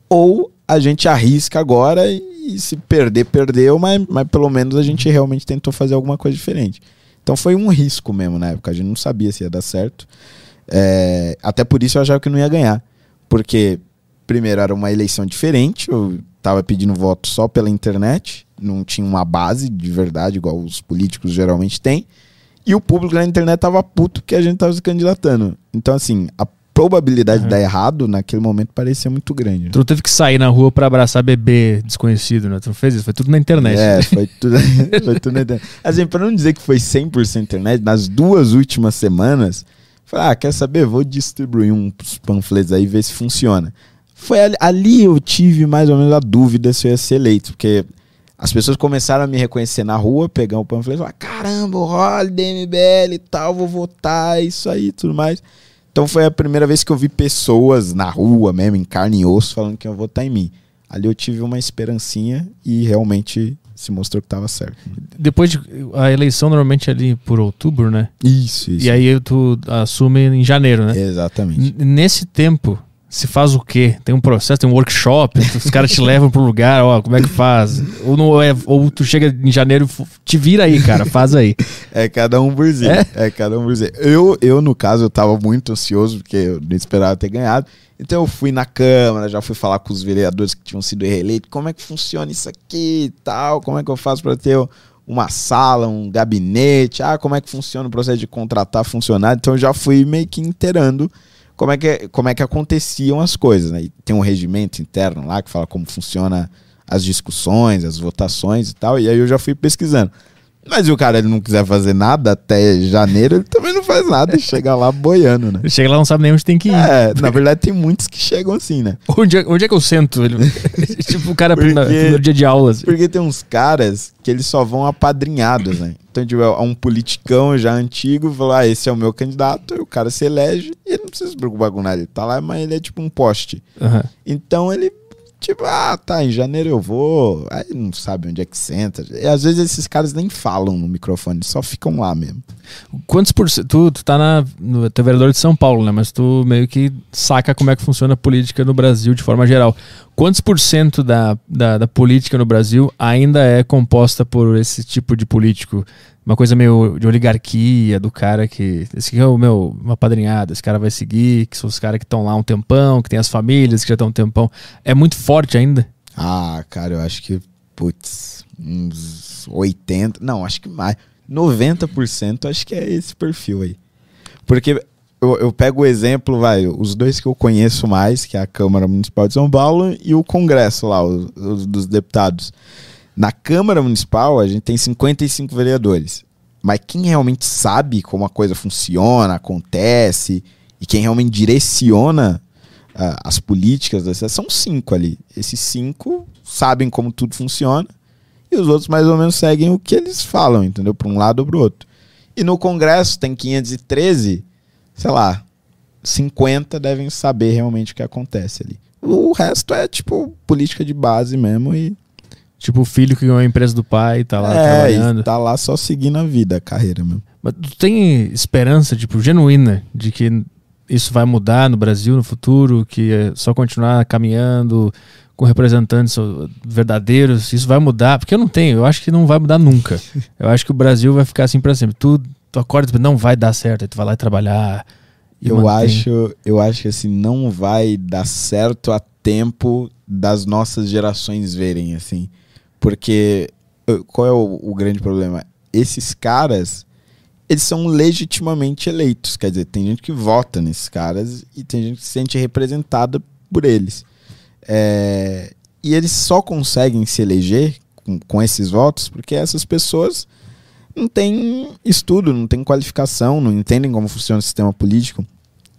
ou a gente arrisca agora e, e se perder, perdeu, mas, mas pelo menos a gente realmente tentou fazer alguma coisa diferente. Então foi um risco mesmo na época, a gente não sabia se ia dar certo. É, até por isso eu achava que não ia ganhar. Porque, primeiro, era uma eleição diferente, eu tava pedindo voto só pela internet, não tinha uma base de verdade, igual os políticos geralmente têm. E o público na internet tava puto que a gente tava se candidatando. Então, assim, a probabilidade uhum. de dar errado naquele momento parecia muito grande. Tu teve que sair na rua para abraçar bebê desconhecido, né? Tu não fez isso? Foi tudo na internet. É, foi tudo, foi tudo na internet. Assim, pra não dizer que foi 100% internet, nas duas últimas semanas Falei, ah, quer saber? Vou distribuir uns panfletos aí ver se funciona. Foi ali, ali, eu tive mais ou menos a dúvida se eu ia ser eleito, porque as pessoas começaram a me reconhecer na rua, pegar o panfleto e falar, caramba, o Holiday, MBL e tal, vou votar, isso aí tudo mais. Então foi a primeira vez que eu vi pessoas na rua mesmo, em carne e osso, falando que iam votar em mim. Ali eu tive uma esperancinha e realmente se mostrou que estava certo. Depois de a eleição normalmente é ali por outubro, né? Isso, isso. E aí tu assume em janeiro, né? Exatamente. N nesse tempo se faz o quê? Tem um processo, tem um workshop, os caras te levam pro lugar, ó, como é que faz? Ou, não é, ou tu chega em janeiro, te vira aí, cara, faz aí. É cada um por si. É? é cada um por si. Eu, eu, no caso, eu tava muito ansioso, porque eu não esperava ter ganhado. Então eu fui na Câmara, já fui falar com os vereadores que tinham sido reeleitos, como é que funciona isso aqui e tal, como é que eu faço para ter uma sala, um gabinete, ah, como é que funciona o processo de contratar funcionário. Então eu já fui meio que inteirando como é que, como é que aconteciam as coisas. Né? E tem um regimento interno lá que fala como funciona as discussões, as votações e tal. E aí eu já fui pesquisando. Mas se o cara ele não quiser fazer nada até janeiro, ele também não faz nada. Chega lá boiando, né? Ele chega lá não sabe nem onde tem que ir. É, na verdade tem muitos que chegam assim, né? Onde é, onde é que eu sento? Ele, tipo o cara porque, no dia de aulas. Assim. Porque tem uns caras que eles só vão apadrinhados, né? Então, tipo, é um politicão já antigo falou: ah, esse é o meu candidato, e o cara se elege e ele não precisa se preocupar com nada. Ele tá lá, mas ele é tipo um poste. Uhum. Então ele Tipo, ah, tá, em janeiro eu vou. Aí não sabe onde é que senta. E às vezes esses caras nem falam no microfone, só ficam lá mesmo. Quantos por cento. Tu, tu tá na. Tu é vereador de São Paulo, né? Mas tu meio que saca como é que funciona a política no Brasil de forma geral. Quantos por cento da, da, da política no Brasil ainda é composta por esse tipo de político? Uma coisa meio de oligarquia do cara que. Esse aqui é o meu, uma padrinhada, esse cara vai seguir, que são os caras que estão lá um tempão, que tem as famílias que já estão um tempão. É muito forte ainda? Ah, cara, eu acho que, putz, uns 80, não, acho que mais. 90% acho que é esse perfil aí. Porque eu, eu pego o exemplo, vai, os dois que eu conheço mais, que é a Câmara Municipal de São Paulo e o Congresso lá, os, os dos deputados Na Câmara Municipal, a gente tem 55 vereadores. Mas quem realmente sabe como a coisa funciona, acontece, e quem realmente direciona uh, as políticas da são cinco ali. Esses cinco sabem como tudo funciona, e os outros mais ou menos seguem o que eles falam, entendeu? Para um lado ou para o outro. E no Congresso tem 513, sei lá, 50 devem saber realmente o que acontece ali. O resto é tipo política de base mesmo e Tipo o filho que ganhou a empresa do pai, tá lá é, trabalhando. tá lá só seguindo a vida, a carreira mesmo. Mas tu tem esperança, tipo, genuína, de que isso vai mudar no Brasil no futuro, que é só continuar caminhando com representantes verdadeiros, isso vai mudar? Porque eu não tenho, eu acho que não vai mudar nunca. Eu acho que o Brasil vai ficar assim para sempre. Tu, tu acorda e não vai dar certo, aí tu vai lá trabalhar. eu acho, eu acho que assim não vai dar certo a tempo das nossas gerações verem assim. Porque qual é o, o, grande problema? Esses caras, eles são legitimamente eleitos. Quer dizer, tem gente que vota nesses caras e tem gente que se sente representada por eles. É, e eles só conseguem se eleger com, com esses votos porque essas pessoas não têm estudo, não têm qualificação, não entendem como funciona o sistema político,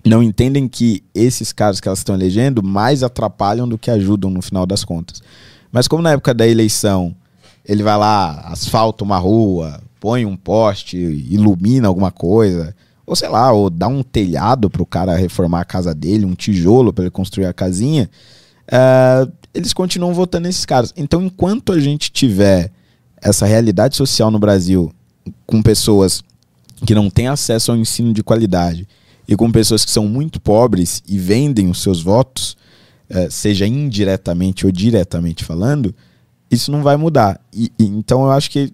não entendem que esses caras que elas estão elegendo mais atrapalham do que ajudam no final das contas. Mas como na época da eleição ele vai lá, asfalta uma rua, põe um poste, ilumina alguma coisa, ou sei lá, ou dá um telhado para o cara reformar a casa dele, um tijolo para ele construir a casinha, uh, eles continuam votando nesses caras. Então, enquanto a gente tiver essa realidade social no Brasil com pessoas que não têm acesso ao ensino de qualidade e com pessoas que são muito pobres e vendem os seus votos, seja indiretamente ou diretamente falando, isso não vai mudar. E, e então eu acho que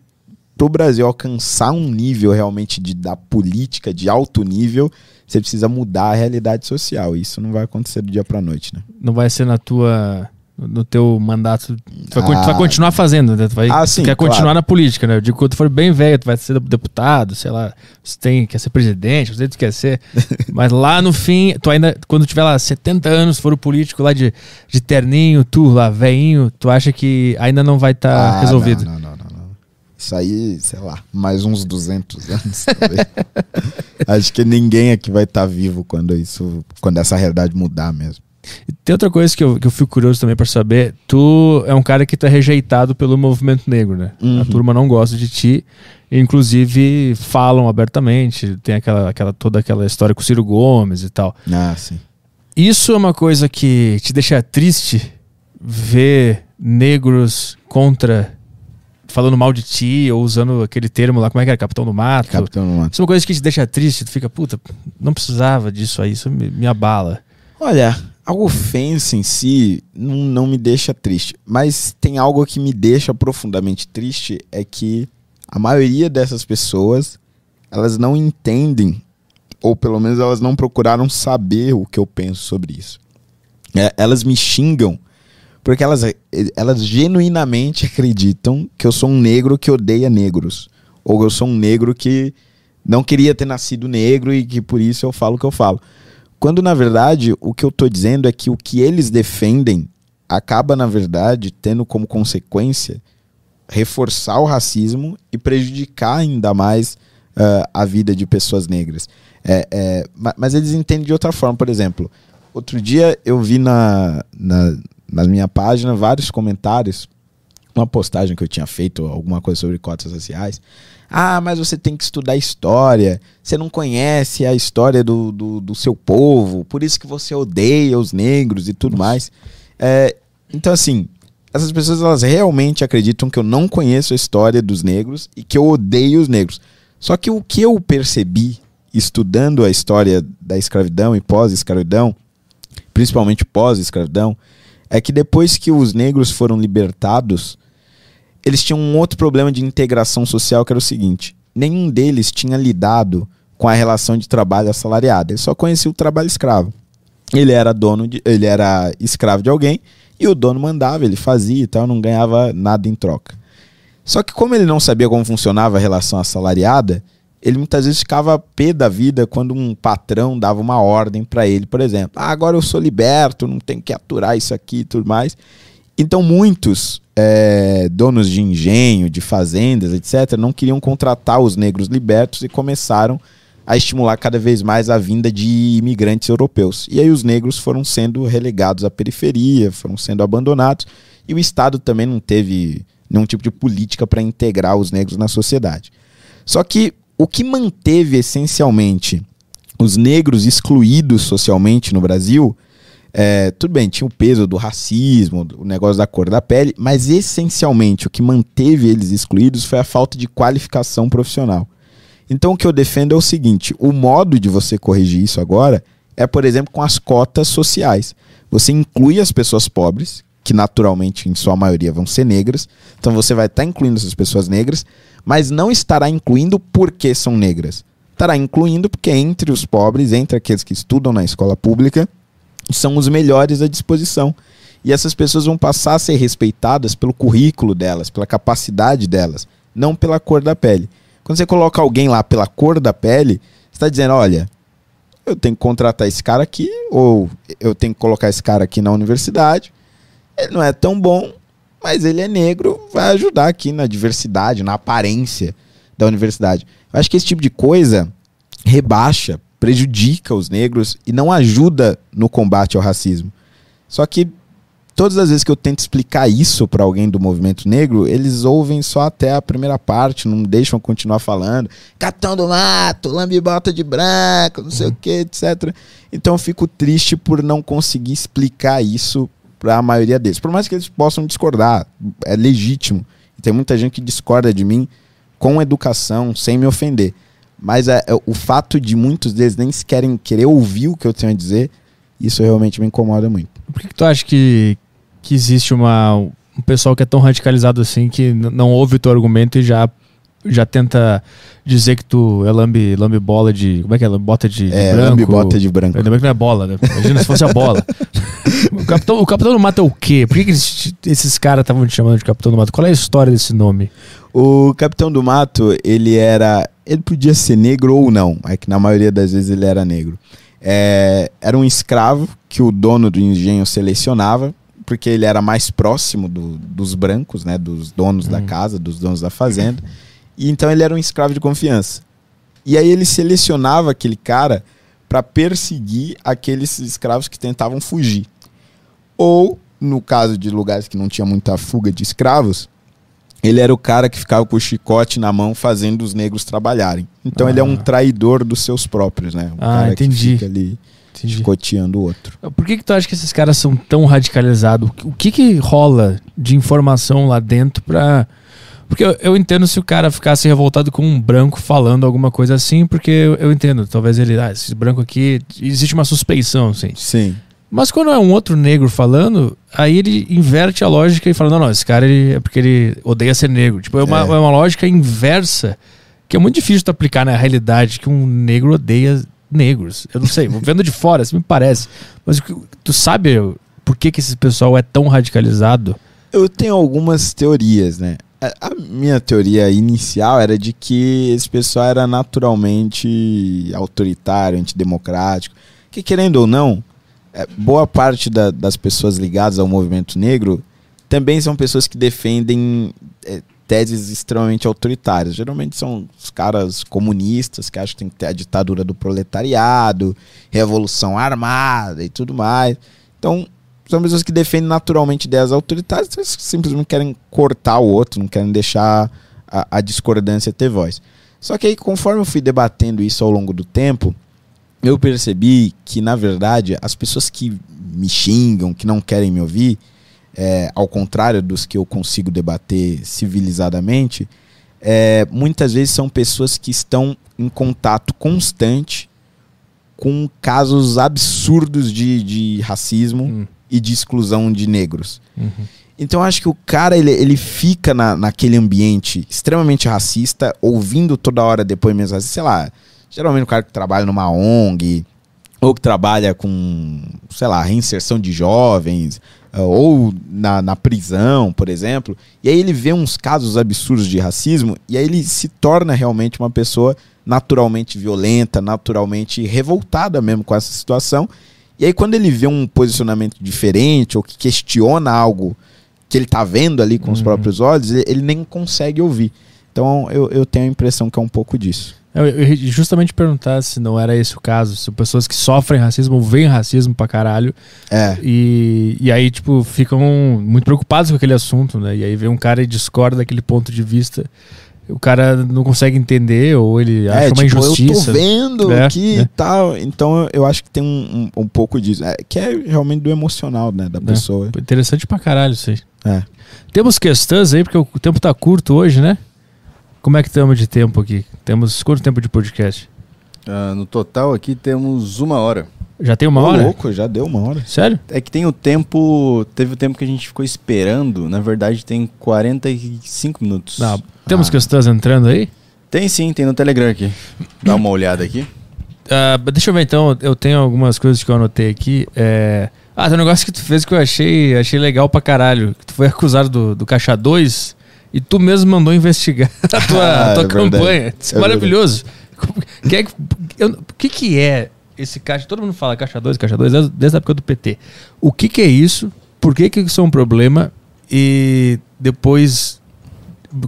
para o Brasil alcançar um nível realmente de, da política de alto nível, você precisa mudar a realidade social. Isso não vai acontecer do dia para noite, né? Não vai ser na tua no teu mandato. Tu vai, ah, tu vai continuar fazendo, né? Tu, vai, ah, sim, tu quer claro. continuar na política, né? Eu digo, quando tu for bem velho, tu vai ser deputado, sei lá, você tem, quer ser presidente, você quer ser. Mas lá no fim, tu ainda, quando tiver lá 70 anos, for o político lá de, de terninho, tu lá, veinho, tu acha que ainda não vai estar tá ah, resolvido? Não, não, não, não, Isso aí, sei lá, mais uns 200 anos. Acho que ninguém aqui vai estar tá vivo quando isso, quando essa realidade mudar mesmo. Tem outra coisa que eu, que eu fico curioso também para saber. Tu é um cara que é rejeitado pelo movimento negro, né? Uhum. A turma não gosta de ti. Inclusive falam abertamente. Tem aquela, aquela toda aquela história com o Ciro Gomes e tal. Ah, sim. Isso é uma coisa que te deixa triste ver negros contra falando mal de ti ou usando aquele termo lá, como é que era? Capitão do Mato. Capitão do Mato. Isso é uma coisa que te deixa triste, tu fica, puta, não precisava disso aí, isso me, me abala. Olha, a ofensa em si não, não me deixa triste, mas tem algo que me deixa profundamente triste é que a maioria dessas pessoas elas não entendem ou pelo menos elas não procuraram saber o que eu penso sobre isso. É, elas me xingam porque elas, elas genuinamente acreditam que eu sou um negro que odeia negros ou eu sou um negro que não queria ter nascido negro e que por isso eu falo o que eu falo. Quando na verdade o que eu estou dizendo é que o que eles defendem acaba na verdade tendo como consequência reforçar o racismo e prejudicar ainda mais uh, a vida de pessoas negras. É, é, mas eles entendem de outra forma. Por exemplo, outro dia eu vi na, na, na minha página vários comentários, uma postagem que eu tinha feito, alguma coisa sobre cotas raciais, ah, mas você tem que estudar história. Você não conhece a história do, do, do seu povo, por isso que você odeia os negros e tudo mais. É, então, assim, essas pessoas elas realmente acreditam que eu não conheço a história dos negros e que eu odeio os negros. Só que o que eu percebi estudando a história da escravidão e pós-escravidão, principalmente pós-escravidão, é que depois que os negros foram libertados, eles tinham um outro problema de integração social que era o seguinte: nenhum deles tinha lidado com a relação de trabalho assalariado. Ele só conhecia o trabalho escravo. Ele era dono de, ele era escravo de alguém e o dono mandava, ele fazia e tal, não ganhava nada em troca. Só que como ele não sabia como funcionava a relação assalariada, ele muitas vezes ficava pé da vida quando um patrão dava uma ordem para ele, por exemplo, ah, agora eu sou liberto, não tenho que aturar isso aqui e tudo mais. Então muitos é, donos de engenho, de fazendas, etc., não queriam contratar os negros libertos e começaram a estimular cada vez mais a vinda de imigrantes europeus. E aí os negros foram sendo relegados à periferia, foram sendo abandonados, e o Estado também não teve nenhum tipo de política para integrar os negros na sociedade. Só que o que manteve essencialmente os negros excluídos socialmente no Brasil, é, tudo bem, tinha o peso do racismo, o negócio da cor da pele, mas essencialmente o que manteve eles excluídos foi a falta de qualificação profissional. Então o que eu defendo é o seguinte: o modo de você corrigir isso agora é, por exemplo, com as cotas sociais. Você inclui as pessoas pobres, que naturalmente, em sua maioria, vão ser negras. Então você vai estar tá incluindo essas pessoas negras, mas não estará incluindo porque são negras. Estará incluindo porque entre os pobres, entre aqueles que estudam na escola pública, são os melhores à disposição. E essas pessoas vão passar a ser respeitadas pelo currículo delas, pela capacidade delas, não pela cor da pele. Quando você coloca alguém lá pela cor da pele, você está dizendo: olha, eu tenho que contratar esse cara aqui, ou eu tenho que colocar esse cara aqui na universidade. Ele não é tão bom, mas ele é negro, vai ajudar aqui na diversidade, na aparência da universidade. Eu acho que esse tipo de coisa rebaixa, prejudica os negros e não ajuda no combate ao racismo. Só que todas as vezes que eu tento explicar isso para alguém do movimento negro, eles ouvem só até a primeira parte, não deixam continuar falando. Capitão do mato, lambibota de branco, não sei o que, etc. Então eu fico triste por não conseguir explicar isso para a maioria deles. Por mais que eles possam discordar, é legítimo. Tem muita gente que discorda de mim com educação, sem me ofender. Mas é, é, o fato de muitos deles nem querem querer ouvir o que eu tenho a dizer, isso realmente me incomoda muito. Por que, que tu acha que, que existe uma, um pessoal que é tão radicalizado assim que não ouve o teu argumento e já já tenta dizer que tu é lambe, lambe bola de. Como é que é? Bota de, de é, branco. Lambe bota de branco. Ainda bem que não é bola, né? Imagina se fosse a bola. o, capitão, o Capitão do Mato é o quê? Por que, que esses, esses caras estavam te chamando de Capitão do Mato? Qual é a história desse nome? O Capitão do Mato, ele era. Ele podia ser negro ou não. É que na maioria das vezes ele era negro. É, era um escravo que o dono do engenho selecionava porque ele era mais próximo do, dos brancos, né, dos donos da uhum. casa, dos donos da fazenda. E então ele era um escravo de confiança. E aí ele selecionava aquele cara para perseguir aqueles escravos que tentavam fugir. Ou, no caso de lugares que não tinha muita fuga de escravos, ele era o cara que ficava com o chicote na mão fazendo os negros trabalharem. Então ah. ele é um ah. traidor dos seus próprios, né? Um ah, entendi. Que fica ali Entendi. chicoteando o outro. Por que, que tu acha que esses caras são tão radicalizados? O que que rola de informação lá dentro pra. Porque eu, eu, entendo se o cara ficasse revoltado com um branco falando alguma coisa assim, porque eu, eu entendo. Talvez ele. Ah, esse branco aqui. Existe uma suspeição, assim. Sim. Mas quando é um outro negro falando, aí ele inverte a lógica e fala: não, não, esse cara ele, é porque ele odeia ser negro. Tipo, é uma, é. é uma lógica inversa que é muito difícil de aplicar na realidade que um negro odeia negros. Eu não sei, vendo de fora, assim me parece. Mas tu sabe por que, que esse pessoal é tão radicalizado? Eu tenho algumas teorias, né? A minha teoria inicial era de que esse pessoal era naturalmente autoritário, antidemocrático. Que querendo ou não, é, boa parte da, das pessoas ligadas ao movimento negro também são pessoas que defendem é, teses extremamente autoritárias. Geralmente são os caras comunistas que acham que tem que ter a ditadura do proletariado, revolução armada e tudo mais. Então, são pessoas que defendem naturalmente ideias autoritárias, que simplesmente querem cortar o outro, não querem deixar a, a discordância ter voz. Só que aí, conforme eu fui debatendo isso ao longo do tempo, eu percebi que, na verdade, as pessoas que me xingam, que não querem me ouvir, é, ao contrário dos que eu consigo debater civilizadamente, é, muitas vezes são pessoas que estão em contato constante com casos absurdos de, de racismo hum. E de exclusão de negros. Uhum. Então acho que o cara ele, ele fica na, naquele ambiente extremamente racista, ouvindo toda hora depoimentos racistas, sei lá, geralmente o cara que trabalha numa ONG, ou que trabalha com, sei lá, reinserção de jovens, eh, ou na, na prisão, por exemplo, e aí ele vê uns casos absurdos de racismo, e aí ele se torna realmente uma pessoa naturalmente violenta, naturalmente revoltada mesmo com essa situação. E aí quando ele vê um posicionamento diferente, ou que questiona algo que ele tá vendo ali com os Uhum. próprios olhos, ele, nem consegue ouvir. Então eu, eu tenho a impressão que é um pouco disso. Eu, eu ia justamente perguntar se não era esse o caso, se pessoas que sofrem racismo veem racismo pra caralho É. e, e aí, tipo, ficam muito preocupados com aquele assunto, né? E aí vem um cara e discorda daquele ponto de vista. O cara não consegue entender ou ele acha É, uma tipo, injustiça. eu tô vendo É, aqui é. e tal. Então eu- acho que tem um, um, um pouco disso. É, que é realmente do emocional, né, da pessoa. Interessante pra caralho isso aí. É. Temos questões aí, porque o tempo tá curto hoje, né? Como é que estamos de tempo aqui? Temos quanto tempo de podcast? Ah, no total aqui temos uma hora. Já tem uma Ô, hora? louco, já deu uma hora. Sério? É que tem o tempo. Teve o tempo que a gente ficou esperando. Na verdade, tem 45 minutos. Não. Temos Ah. questões entrando aí? Tem sim, tem no Telegram aqui. Dá uma olhada aqui. Ah, deixa eu ver então, eu tenho algumas coisas que eu anotei aqui. É... Ah, tem um negócio que tu fez que eu achei, achei legal pra caralho. Que tu foi acusado do, do Caixa 2 e tu mesmo mandou investigar a tua, Ah, a tua é campanha. Isso é maravilhoso. Que é O que, que é esse Caixa? Todo mundo fala Caixa 2, Caixa 2, desde, a época do PT. O que, que é isso? Por que, que isso é um problema? E depois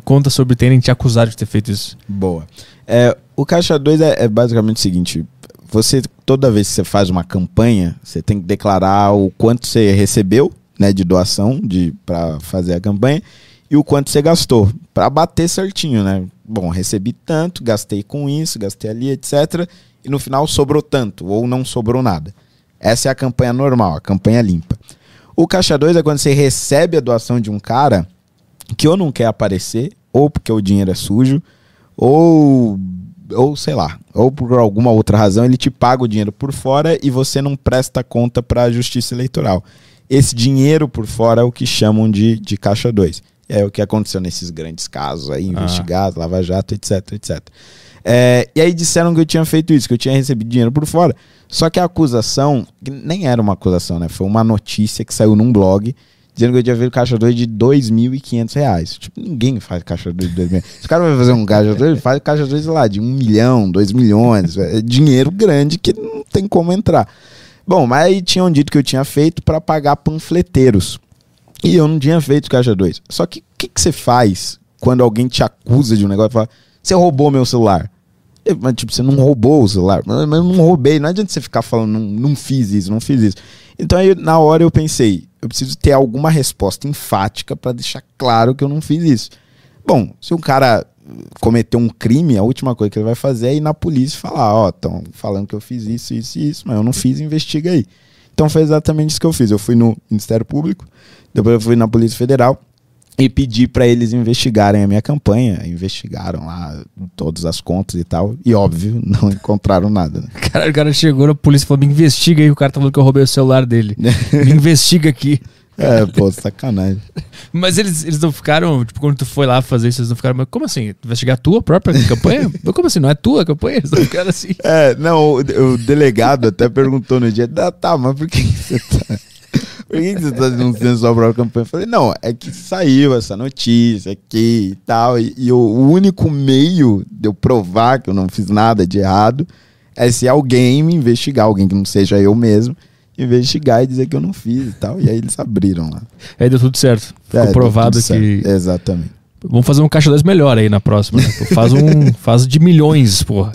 conta sobre terem te acusado de ter feito isso. Boa. É, o Caixa 2 é, é basicamente o seguinte: você, toda vez que você faz uma campanha, você tem que declarar o quanto você recebeu né, de doação de, para fazer a campanha e o quanto você gastou, para bater certinho, né? Bom, recebi tanto, gastei com isso, gastei ali, etc. E no final sobrou tanto, ou não sobrou nada. Essa é a campanha normal, a campanha limpa. O Caixa 2 é quando você recebe a doação de um cara que ou não quer aparecer, ou porque o dinheiro é sujo, ou ou sei lá, ou por alguma outra razão ele te paga o dinheiro por fora e você não presta conta para a Justiça Eleitoral. Esse dinheiro por fora é o que chamam de, de caixa 2. É o que aconteceu nesses grandes casos aí, investigados, Lava Jato, etc, etc. É, e aí disseram que eu tinha feito isso, que eu tinha recebido dinheiro por fora. Só que a acusação, que nem era uma acusação, né? Foi uma notícia que saiu num blog dizendo que eu tinha feito caixa 2 de 2.500 reais. Tipo, ninguém faz caixa 2 de 2 mil. Se o cara vai fazer um caixa 2, ele faz caixa 2 lá de 1 milhão, 2 milhões. É dinheiro grande que não tem como entrar. Bom, mas aí tinham dito que eu tinha feito para pagar panfleteiros. E eu não tinha feito caixa 2. Só que o que, você faz quando alguém te acusa de um negócio e fala, você roubou meu celular? Eu, Mas, tipo, você não roubou o celular. Mas eu não roubei. Não adianta você ficar falando, não, não fiz isso, não fiz isso. Então aí, na hora, eu pensei, eu preciso ter alguma resposta enfática para deixar claro que eu não fiz isso. Bom, se um cara cometeu um crime, a última coisa que ele vai fazer é ir na polícia e falar, ó, estão falando que eu fiz isso, isso e isso, mas eu não fiz, investiga aí. Então foi exatamente isso que eu fiz. Eu fui no Ministério Público, depois eu fui na Polícia Federal e pedi para eles investigarem a minha campanha. Investigaram lá todas as contas e tal. E óbvio, não encontraram nada. Né? Cara, o cara chegou na polícia e falou: me investiga aí, o cara tá falando que eu roubei o celular dele. me investiga aqui. É, pô, sacanagem. Mas eles, eles não ficaram, tipo, quando tu foi lá fazer isso, eles não ficaram, mas como assim? Investigar a tua própria campanha? Como assim? Não é tua campanha? Eles não ficaram assim. É, não, o, o delegado até perguntou no dia, ah, tá, mas por que você tá. Por que, que você tá denunciando sua própria campanha? Eu falei, não, é que saiu essa notícia aqui e tal, e, e o, o único meio de eu provar que eu não fiz nada de errado é se alguém me investigar, alguém que não seja eu mesmo, investigar e dizer que eu não fiz e tal. E aí eles abriram lá. Aí deu tudo certo. Ficou É, provado que. certo. Exatamente. Vamos fazer um caixa 2 melhor aí na próxima. Né? Faz um. faz de milhões, porra.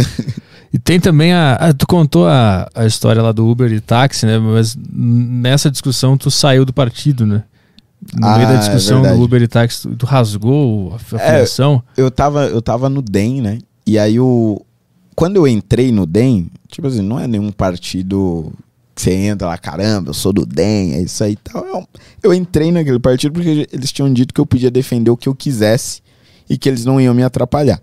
E tem também a. ah, tu contou a, a história lá do Uber e táxi, né? Mas nessa discussão tu saiu do partido, né? No Ah, meio da é discussão do verdade. Uber e táxi, tu, rasgou a, a É, filiação. eu tava, eu tava no DEM, né? E aí o. Quando eu entrei no DEM, tipo assim, não é nenhum partido que você entra lá, caramba, eu sou do DEM, é isso aí e tal. Eu, eu entrei naquele partido porque eles tinham dito que eu podia defender o que eu quisesse e que eles não iam me atrapalhar.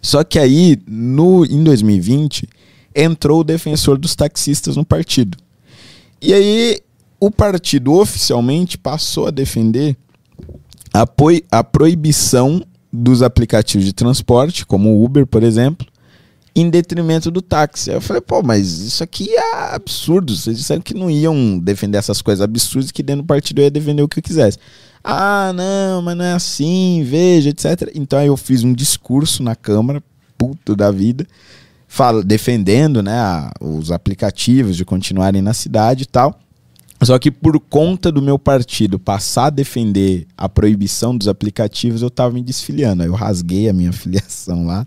Só que aí, no, em 2020, entrou o defensor dos taxistas no partido. E aí, o partido oficialmente passou a defender a, a proibição dos aplicativos de transporte, como o Uber, por exemplo, em detrimento do táxi. Aí eu falei, pô, mas isso aqui é absurdo. Vocês disseram que não iam defender essas coisas absurdas, que dentro do partido eu ia defender o que eu quisesse. Ah, não, mas não é assim, veja, etc. Então aí eu fiz um discurso na Câmara, puto da vida, fala, defendendo né, a- os aplicativos de continuarem na cidade e tal. Só que por conta do meu partido passar a defender a proibição dos aplicativos, eu tava me desfiliando. Eu rasguei a minha filiação lá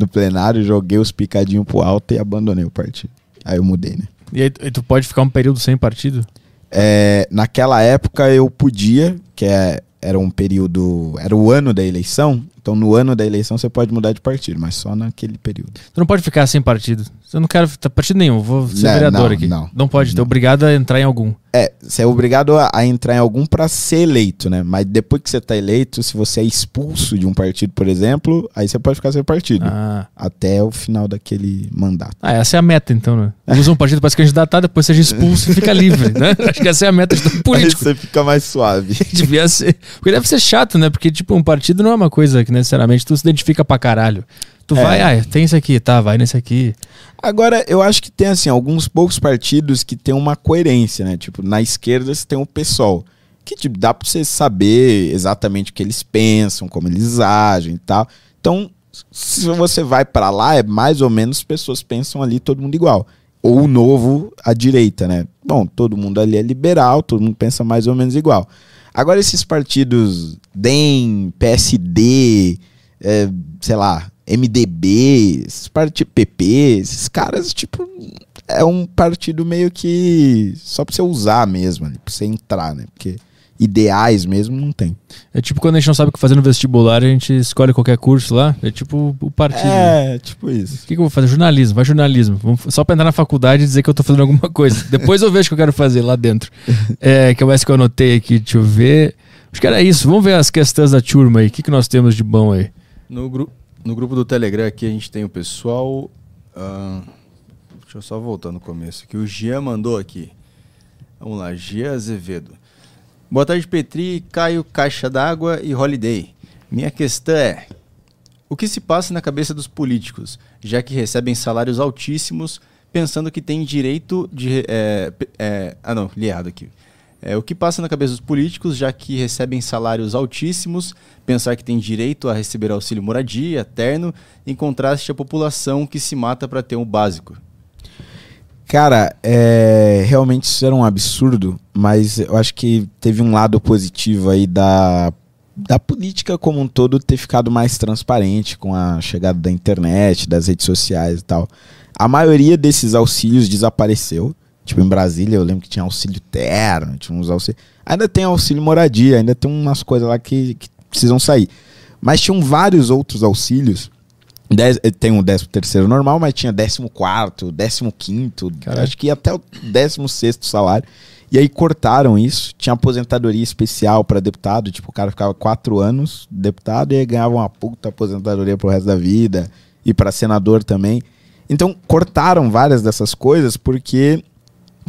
no plenário, joguei os picadinhos pro alto e abandonei o partido. Aí eu mudei, né? E aí tu pode ficar um período sem partido? É, naquela época eu podia, que é- era um período, era o ano da eleição, então no ano da eleição você pode mudar de partido, mas só naquele período. Tu não pode ficar sem partido. Eu não quero partido nenhum, vou ser Não, vereador não, aqui. não. pode, tu é Não. obrigado a entrar em algum. É, você é obrigado a, a entrar em algum para ser eleito, né? Mas depois que você tá eleito, se você é expulso de um partido, por exemplo, aí você pode ficar sem partido. Ah. Até o final daquele mandato. Ah, essa é a meta, então, né? Usa um partido para se candidatar, depois seja expulso e fica livre, né? Acho que essa é a meta de todo Aí político. você fica mais suave. Devia ser. Porque deve ser chato, né? Porque, tipo, um partido não é uma coisa que necessariamente tu se identifica pra caralho. Tu É. vai, ah, tem esse aqui, tá, vai nesse aqui. Agora, eu acho que tem, assim, alguns poucos partidos que tem uma coerência, né? Tipo, na esquerda você tem o PSOL, que tipo, dá pra você saber exatamente o que eles pensam, como eles agem e tal. Então, se você vai pra lá, é mais ou menos as pessoas pensam ali todo mundo igual. Ou o novo, à direita, né? Bom, todo mundo ali é liberal, todo mundo pensa mais ou menos igual. Agora, esses partidos DEM, PSD, é, sei lá, MDB, esses partidos PP, esses caras, tipo, é um partido meio que só pra você usar mesmo, ali, pra você entrar, né? Porque ideais mesmo não tem. É tipo quando a gente não sabe o que fazer no vestibular, a gente escolhe qualquer curso lá. É tipo o partido. É, tipo isso. O que, que eu vou fazer? Jornalismo, vai jornalismo. Vamos- só pra entrar na faculdade e dizer que eu tô fazendo alguma coisa. Depois eu vejo o que eu quero fazer lá dentro. É, que é mais que eu anotei aqui, deixa eu ver. Acho que era isso. Vamos ver as questões da turma aí. O que, que nós temos de bom aí? No, gru no grupo do Telegram aqui a gente tem o pessoal. ah, deixa eu só voltar no começo aqui. O Jean mandou aqui. Vamos lá, Jean Azevedo. Boa tarde, Petri, Caio, Caixa d'Água e Holiday. Minha questão é: o que se passa na cabeça dos políticos, já que recebem salários altíssimos, pensando que têm direito de. é, é, ah, não, li errado aqui. É, o que passa na cabeça dos políticos, já que recebem salários altíssimos, pensar que têm direito a receber auxílio moradia, terno, em contraste à população que se mata para ter um básico? Cara, é, realmente isso era um absurdo, mas eu acho que teve um lado positivo aí da, da política como um todo ter ficado mais transparente com a chegada da internet, das redes sociais e tal. A maioria desses auxílios desapareceu. Tipo, em Brasília eu lembro que tinha auxílio terno, tinha uns auxílios. Ainda tem auxílio moradia, ainda tem umas coisas lá que, que precisam sair. Mas tinham vários outros auxílios. Dez- eh, tem o 13 terceiro normal, mas tinha 14 quarto, 15 quinto, Caraca. acho que ia até o 16 sexto salário. E aí cortaram isso. Tinha aposentadoria especial para deputado, tipo, o cara ficava quatro anos deputado e aí ganhava uma puta aposentadoria pro resto da vida. E para senador também. Então cortaram várias dessas coisas porque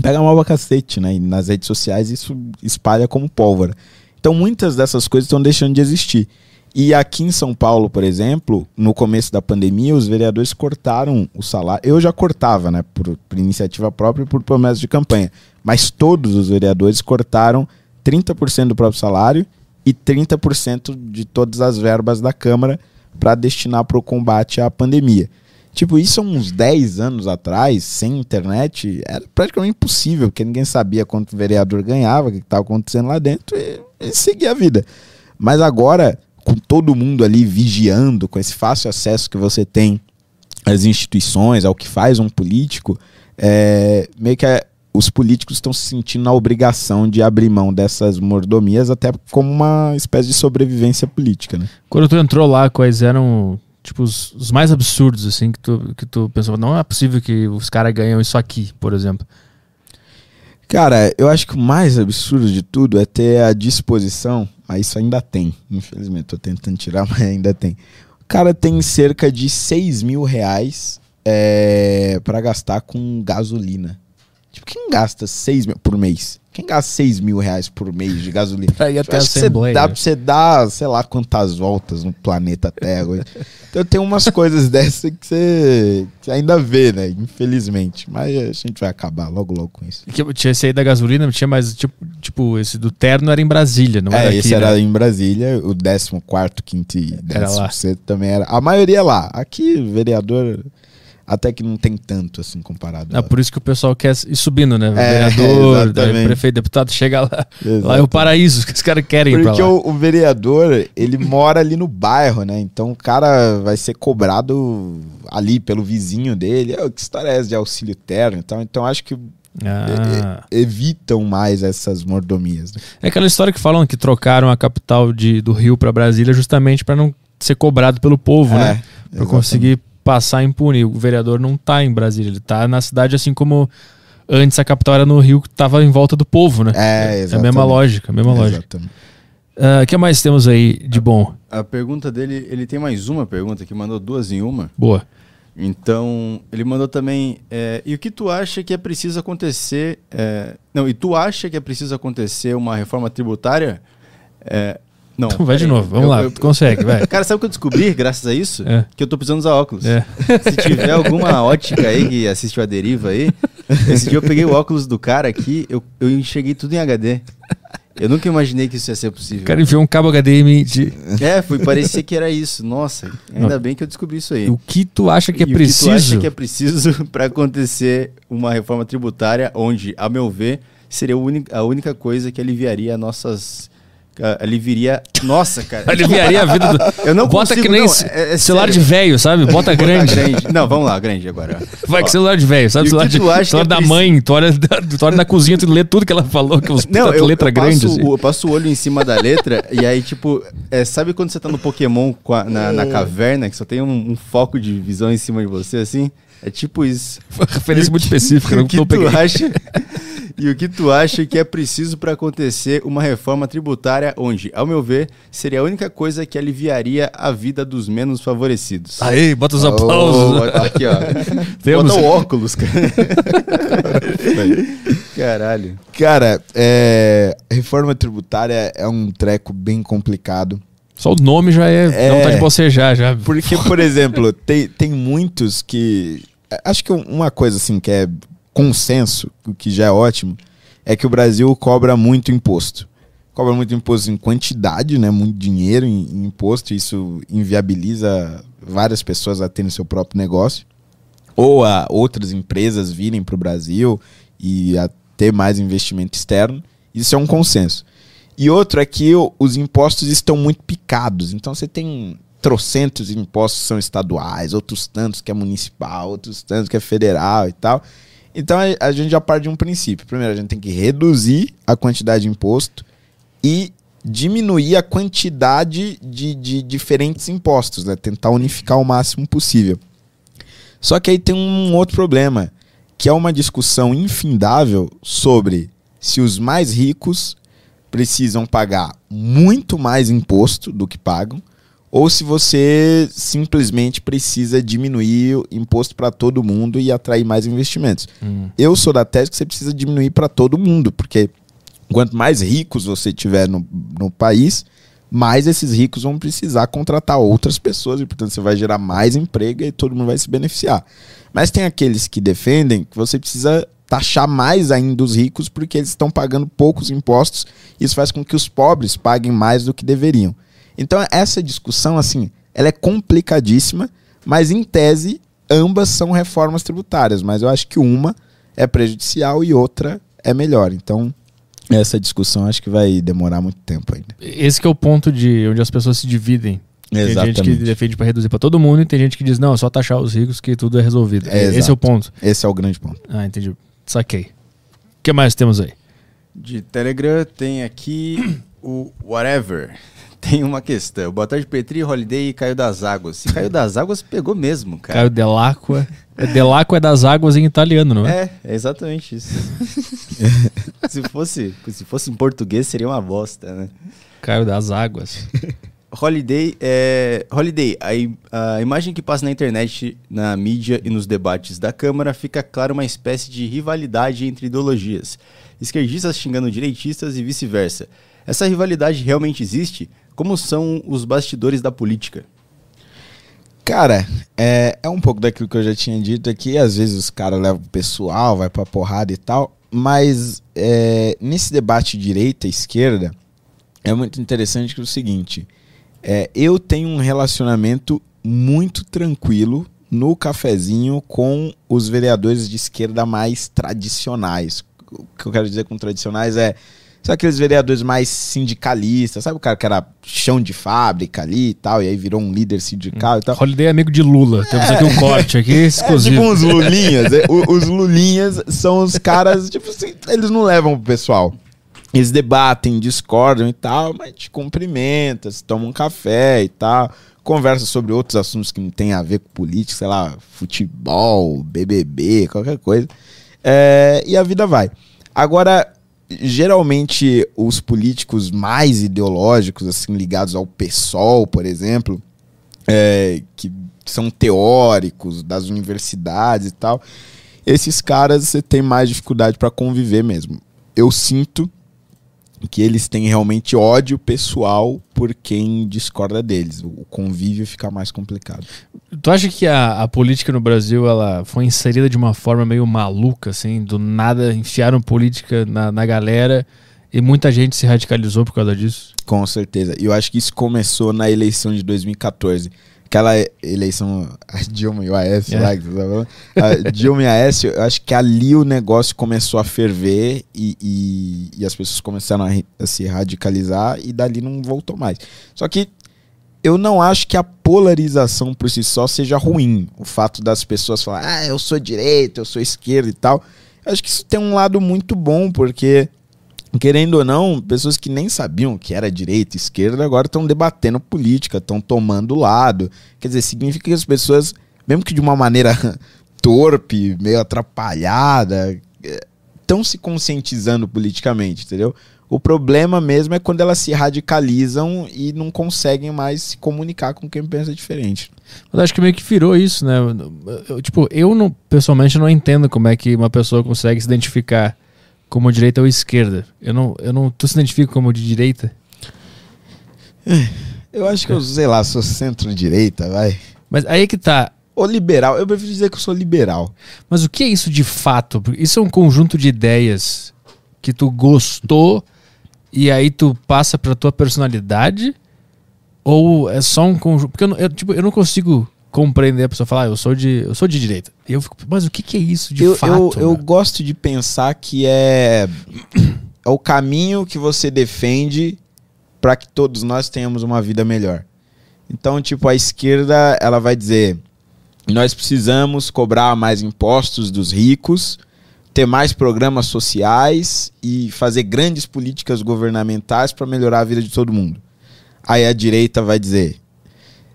pega mal pra cacete, né? E nas redes sociais isso espalha como pólvora. Então muitas dessas coisas estão deixando de existir. E aqui em São Paulo, por exemplo, no começo da pandemia, os vereadores cortaram o salário. Eu já cortava, né? Por, por iniciativa própria e por promessa de campanha. Mas todos os vereadores cortaram 30% do próprio salário e 30% de todas as verbas da Câmara para destinar para o combate à pandemia. Tipo, isso há uns 10 anos atrás, sem internet, era praticamente impossível, porque ninguém sabia quanto o vereador ganhava, o que estava acontecendo lá dentro e, e seguia a vida. Mas agora, com todo mundo ali vigiando, com esse fácil acesso que você tem às instituições, ao que faz um político, é, meio que é- os políticos estão se sentindo na obrigação de abrir mão dessas mordomias, até como uma espécie de sobrevivência política, né? Quando tu entrou lá, quais eram, tipo, os, os mais absurdos, assim, que tu, que tu pensava, não é possível que os caras ganham isso aqui, por exemplo. Cara, eu acho que o mais absurdo de tudo é ter a disposição. Mas isso ainda tem, infelizmente. Tô tentando tirar, mas ainda tem. O cara tem cerca de 6 mil reais é, para gastar com gasolina. Tipo, quem gasta 6 mil por mês? Quem gasta 6 mil reais por mês de gasolina? Pra ir até a Assembleia. dá pra você dar, sei lá, quantas voltas no planeta Terra. então tem umas coisas dessas que você, ainda vê, né? Infelizmente. Mas a gente vai acabar logo, logo com isso. Que tinha esse aí da gasolina, tinha mais, tipo, tipo, esse do terno era em Brasília, não é, era aqui, esse né? era em Brasília, o 14, 15 e Era lá. 16 também era. A maioria é lá. Aqui, vereador. Até que não tem tanto assim comparado. É a- por isso que o pessoal quer ir subindo, né? É, vereador, exatamente. daí prefeito, deputado, chega lá. Lá é o Exatamente. paraíso que os caras querem Porque o, o vereador, ele mora ali no bairro, né? Então o cara vai ser cobrado ali pelo vizinho dele. "Ah, que história é essa de auxílio terno e tal? Então acho que Ah. evitam mais essas mordomias. né? É aquela história que falam que trocaram a capital de, do Rio pra Brasília justamente pra não ser cobrado pelo povo, né? Pra É, exatamente. conseguir passar impune. O vereador não tá em Brasília, ele tá na cidade assim como antes a capital era no Rio, que tava em volta do povo, né? É, É a mesma exatamente. lógica, a mesma lógica. Exatamente. O que mais temos aí de bom? A pergunta dele, ele tem mais uma pergunta que mandou duas em uma. Boa. Então, ele mandou também. é, e o que tu acha que é preciso acontecer? é, não, e tu acha que é preciso acontecer uma reforma tributária? É, não. Vai de novo, vamos Eu- lá, eu- tu consegue, vai. Cara, sabe o que eu descobri graças a isso? É. Que eu tô precisando usar óculos. É. Se tiver alguma ótica aí que assistiu a deriva aí, esse dia eu peguei o óculos do cara aqui, eu, eu enxerguei tudo em HD. Eu nunca imaginei que isso ia ser possível. O cara enfiou um cabo HDMI de. É, foi parecer que era isso. Nossa, ainda bem que eu descobri isso aí. O que tu acha que é E o que tu preciso? acha que é preciso para acontecer uma reforma tributária onde, a meu ver, seria a única, a única coisa que aliviaria nossas. Aliviaria. Nossa, cara. Aliviaria a vida do. Eu não Bota consigo, que nem não, é- é celular sério. de velho, sabe? Bota Botar grande. Não, vamos lá, grande agora. Vai Ó, que celular de velho, sabe? E Celular, de, celular da é preciso? mãe, tu olha, tu olha na cozinha, tu lê tudo que ela falou, que os Não, puta eu, letra eu, grande. passo, assim. o- eu passo o olho em cima da letra e aí, tipo, é, sabe quando você tá no Pokémon a- na, na caverna, que só tem um, um foco de visão em cima de você, assim? É tipo isso. Foi uma referência muito específica, não que tu peguei. acha? E o que tu acha que é preciso para acontecer uma reforma tributária onde, ao meu ver, seria a única coisa que aliviaria a vida dos menos favorecidos? Aí, bota os Oh, aplausos. Ó, aqui, ó. Temos- Bota o óculos, cara. Caralho. Cara, é, reforma tributária é um treco bem complicado. Só o nome já é, É. dá vontade de bocejar já. Porque, por exemplo, tem, tem muitos que. Acho que uma coisa assim que é consenso, o que já é ótimo, é que o Brasil cobra muito imposto. Cobra muito imposto em quantidade, né? Muito dinheiro em, em imposto. Isso inviabiliza várias pessoas a terem seu próprio negócio. Ou a outras empresas virem para o Brasil e a ter mais investimento externo. Isso é um consenso. E outro é que os impostos estão muito picados. Então você tem trocentos impostos que são estaduais, outros tantos que é municipal, outros tantos que é federal e tal. Então a, a gente já parte de um princípio. Primeiro, a gente tem que reduzir a quantidade de imposto e diminuir a quantidade de, de diferentes impostos, né? Tentar unificar o máximo possível. Só que aí tem um outro problema, que é uma discussão infindável sobre se os mais ricos precisam pagar muito mais imposto do que pagam, ou se você simplesmente precisa diminuir o imposto para todo mundo e atrair mais investimentos. Hum. Eu sou da tese que você precisa diminuir para todo mundo, porque quanto mais ricos você tiver no, no país, mais esses ricos vão precisar contratar outras pessoas e, portanto, você vai gerar mais emprego e todo mundo vai se beneficiar. Mas tem aqueles que defendem que você precisa taxar mais ainda os ricos porque eles estão pagando poucos impostos. Isso faz com que os pobres paguem mais do que deveriam. Então, essa discussão, assim, ela é complicadíssima, mas em tese, ambas são reformas tributárias. Mas eu acho que uma é prejudicial e outra é melhor. Então, essa discussão acho que vai demorar muito tempo ainda. Esse que é o ponto de onde as pessoas se dividem. Tem gente que defende pra reduzir pra todo mundo e tem gente que diz, não, é só taxar os ricos que tudo é resolvido. É, Esse é o ponto. Esse é o grande ponto. Ah, entendi. Saquei. O que mais temos aí? De Telegram tem aqui o Whatever. Tem uma questão. Boa tarde, Petri, Holiday e Caio das Águas. Se Caio das Águas pegou mesmo, cara. Caio Delacqua. É Delacqua é das águas em italiano, não é? É, é exatamente isso. se, fosse, se fosse em português, seria uma bosta, né? Caio das águas. Holiday, é, Holiday a, a imagem que passa na internet, na mídia e nos debates da Câmara fica clara uma espécie de rivalidade entre ideologias. Esquerdistas xingando direitistas e vice-versa. Essa rivalidade realmente existe? Como são os bastidores da política? Cara, é, é um pouco daquilo que eu já tinha dito aqui. Às vezes os caras levam o pessoal, vai pra porrada e tal. Mas é, nesse debate direita e esquerda, é muito interessante que é o seguinte: é, eu tenho um relacionamento muito tranquilo, no cafezinho com os vereadores de esquerda mais tradicionais. O que eu quero dizer com tradicionais é são aqueles vereadores mais sindicalistas, sabe o cara que era chão de fábrica ali e tal, e aí virou um líder sindical e tal. Holiday é amigo de Lula. Temos aqui um corte aqui É exclusivo. tipo uns lulinhas. é, os lulinhas são os caras, tipo assim, eles não levam pro pessoal. Eles debatem, discordam e tal, mas te cumprimentam, se tomam um café e tal. Conversa sobre outros assuntos que não tem a ver com política, sei lá, futebol, BBB, qualquer coisa. É, e a vida vai. Agora, geralmente os políticos mais ideológicos, assim, ligados ao PSOL, por exemplo, é, que são teóricos das universidades e tal, esses caras você tem mais dificuldade para conviver mesmo. Eu sinto que eles têm realmente ódio pessoal por quem discorda deles. O convívio fica mais complicado. Tu acha que a, a política no Brasil ela foi inserida de uma forma meio maluca, assim? Do nada enfiaram política na, na galera e muita gente se radicalizou por causa disso? Com certeza. E eu acho que isso começou na eleição de 2014. Aquela eleição, a Dilma e o Aécio É. lá, que você tava falando. A Dilma e Aécio, eu acho que ali o negócio começou a ferver e, e, e as pessoas começaram a, a se radicalizar e dali não voltou mais. Só que eu não acho que a polarização por si só seja ruim. O fato das pessoas falarem, ah, eu sou direita, eu sou esquerda e tal. Eu acho que isso tem um lado muito bom, porque querendo ou não, pessoas que nem sabiam que era direita e esquerda agora estão debatendo política, estão tomando lado. Quer dizer, significa que as pessoas, mesmo que de uma maneira torpe, meio atrapalhada, estão se conscientizando politicamente, entendeu? O problema mesmo é quando elas se radicalizam e não conseguem mais se comunicar com quem pensa diferente. Mas acho que meio que virou isso, né? Eu, tipo, eu não, pessoalmente não entendo como é que uma pessoa consegue se identificar como direita ou esquerda. Eu não, eu não, tu se identifica como de direita? Eu acho que eu, sei lá, sou centro-direita, vai. Mas aí que tá. Ou liberal, eu prefiro dizer que eu sou liberal. Mas o que é isso de fato? Porque Isso é um conjunto de ideias que tu gostou e aí tu passa pra tua personalidade? Ou é só um conjunto? Porque eu, não- eu, tipo, eu não consigo compreender a pessoa falar, ah, eu sou de, eu sou de direita. E eu fico, mas o que, que é isso de eu, fato? eu, eu gosto de pensar que é, é o caminho que você defende para que todos nós tenhamos uma vida melhor. Então, tipo, a esquerda, ela vai dizer: nós precisamos cobrar mais impostos dos ricos, ter mais programas sociais e fazer grandes políticas governamentais para melhorar a vida de todo mundo. Aí a direita vai dizer: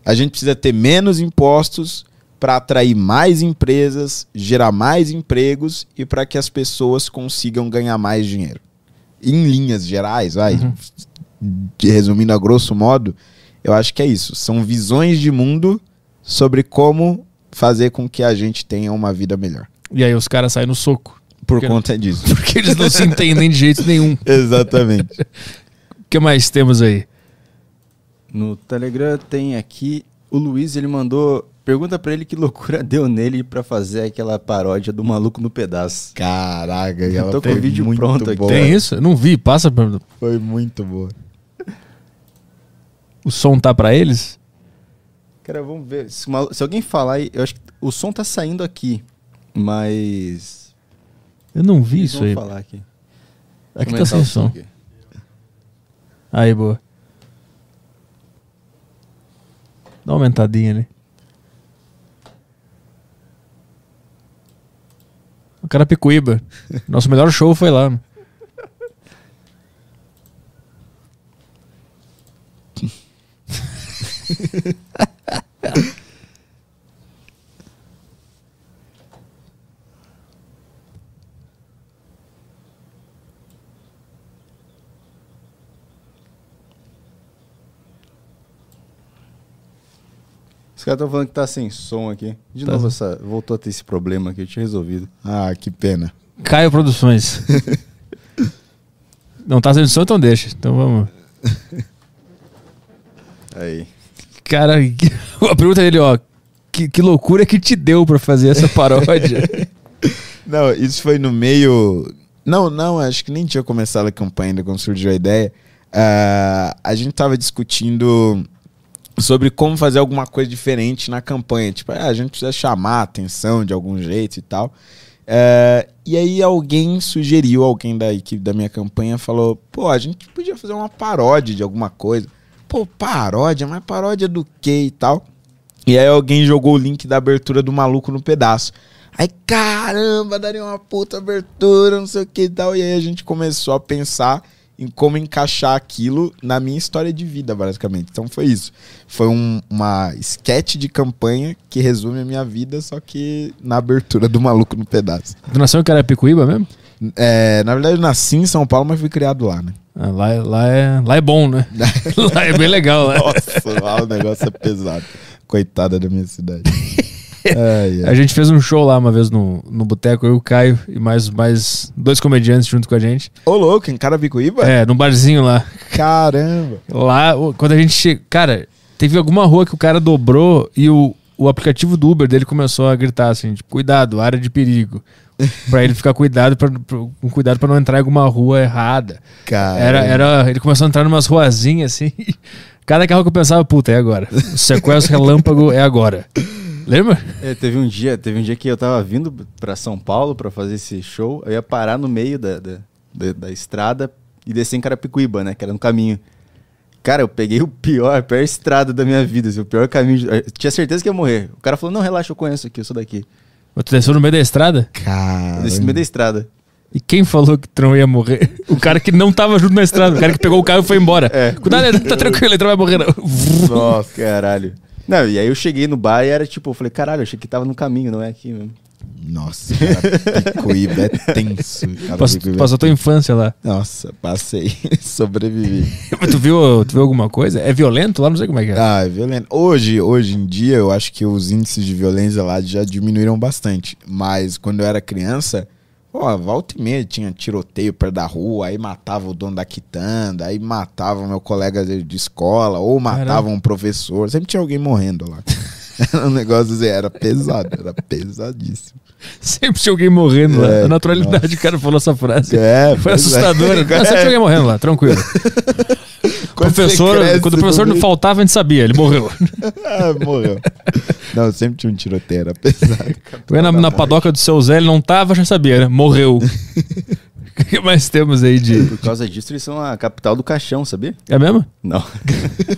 a gente precisa ter menos impostos para atrair mais empresas, gerar mais empregos e para que as pessoas consigam ganhar mais dinheiro. Em linhas gerais, vai, Uhum. resumindo a grosso modo, eu acho que é isso. São visões de mundo sobre como fazer com que a gente tenha uma vida melhor. E aí os caras saem no soco. Por conta disso. Porque eles não se entendem de jeito nenhum. Exatamente. O que mais temos aí? No Telegram tem aqui o Luiz, ele mandou. Pergunta pra ele que loucura deu nele pra fazer aquela paródia do maluco no pedaço. Caraca, Eu ela tô com o vídeo muito pronto aqui. Tem isso? Eu não vi. Passa pra... Foi muito boa. O som tá pra eles? Cara, vamos ver. Se, uma- se alguém falar aí, eu acho que o som tá saindo aqui. Mas. Eu não vi eles isso vão aí. falar aqui. Aqui tá sem o som. aqui. Aí, boa. Dá uma aumentadinha ali. O cara Picuíba. Nosso melhor show foi lá. caras estão falando que tá sem som aqui. De Tá. novo, essa, voltou a ter esse problema que eu tinha resolvido. Ah, que pena. Caio Produções. Não tá sendo som, então deixa. Então vamos. Aí. Cara, a pergunta dele, ó. Que, que loucura que te deu pra fazer essa paródia? Não, isso foi no meio. Não, não, acho que nem tinha começado a campanha ainda quando surgiu a ideia. Ah, a gente tava discutindo sobre como fazer alguma coisa diferente na campanha. Tipo, ah, a gente precisa chamar a atenção de algum jeito e tal. É, e aí alguém sugeriu, alguém da equipe da minha campanha falou, pô, a gente podia fazer uma paródia de alguma coisa. Pô, paródia? Mas paródia do quê e tal? E aí alguém jogou o link da abertura do Maluco no Pedaço. Aí, caramba, daria uma puta abertura, não sei o que e tal. E aí a gente começou a pensar em como encaixar aquilo na minha história de vida, basicamente. Então foi isso. Foi um, uma sketch de campanha que resume a minha vida, só que na abertura do Maluco no Pedaço. Tu nasceu em Carapicuíba mesmo? É, na verdade, eu nasci em São Paulo, mas fui criado lá, né? Ah, lá, é- lá, é, lá é bom, né? lá é bem legal. Né? Nossa, lá o negócio é pesado. Coitada da minha cidade. Ai, ai. A gente fez um show lá uma vez no, no boteco, eu e o Caio e mais, mais dois comediantes junto com a gente. Ô, louco, em Carapicuíba? É, num barzinho lá. Caramba. Lá, quando a gente chega. Cara, teve alguma rua que o cara dobrou e o, o aplicativo do Uber dele começou a gritar assim: tipo, cuidado, área de perigo. pra ele ficar cuidado pra, pra- com cuidado pra não entrar em alguma rua errada. Caramba. Era, era, ele começou a entrar em umas ruazinhas assim. Cada carro que eu pensava, puta, é agora. O sequestro relâmpago é agora. Lembra? É, teve um dia, teve um dia que eu tava vindo pra São Paulo pra fazer esse show, eu ia parar no meio da, da, da- da estrada e descer em Carapicuíba, né, que era no caminho. Cara, eu peguei o pior, a pior estrada da minha vida, assim, o pior caminho. de- tinha certeza que ia morrer. O cara falou, não, relaxa, eu conheço aqui, eu sou daqui. Mas Tu desceu no meio da estrada? Cara. Eu desci no meio da estrada. E quem falou que tu não ia morrer? O cara que não tava junto na estrada. O cara que pegou o carro e foi embora. É. Cuidado, tá tranquilo, ele não vai morrer, não. Nossa, caralho. Não, e aí eu cheguei no bar e era tipo, eu falei, caralho, eu achei que tava no caminho, não é aqui mesmo. Nossa, Carapicuíba é tenso. Passou, Carapicuíba é passou tua infância lá. Nossa, passei. Sobrevivi. Mas tu viu, tu viu alguma coisa? É violento lá? Não sei como é que é. Ah, é violento. Hoje, hoje em dia, eu acho que os índices de violência lá já diminuíram bastante. Mas quando eu era criança, ó, volta e meia tinha tiroteio perto da rua, aí matava o dono da quitanda, aí matava o meu colega de, de escola, ou matava Caramba. um professor. Sempre tinha alguém morrendo lá. Era um negócio assim, era pesado, era pesadíssimo. Sempre tinha alguém morrendo lá. É, A naturalidade, o cara falou essa frase. É, Foi é. assustador. Ah, sempre tinha alguém morrendo lá, tranquilo. Quando professor, cresce, quando o professor não faltava, a gente sabia, ele morreu. Ah, morreu. Não, sempre tinha um tiroteio, era pesado. Ia na, na padoca do seu Zé, ele não tava, já sabia, né? Morreu. O que mais temos aí de. Por causa disso, eles são a capital do caixão, sabia? É mesmo? Não.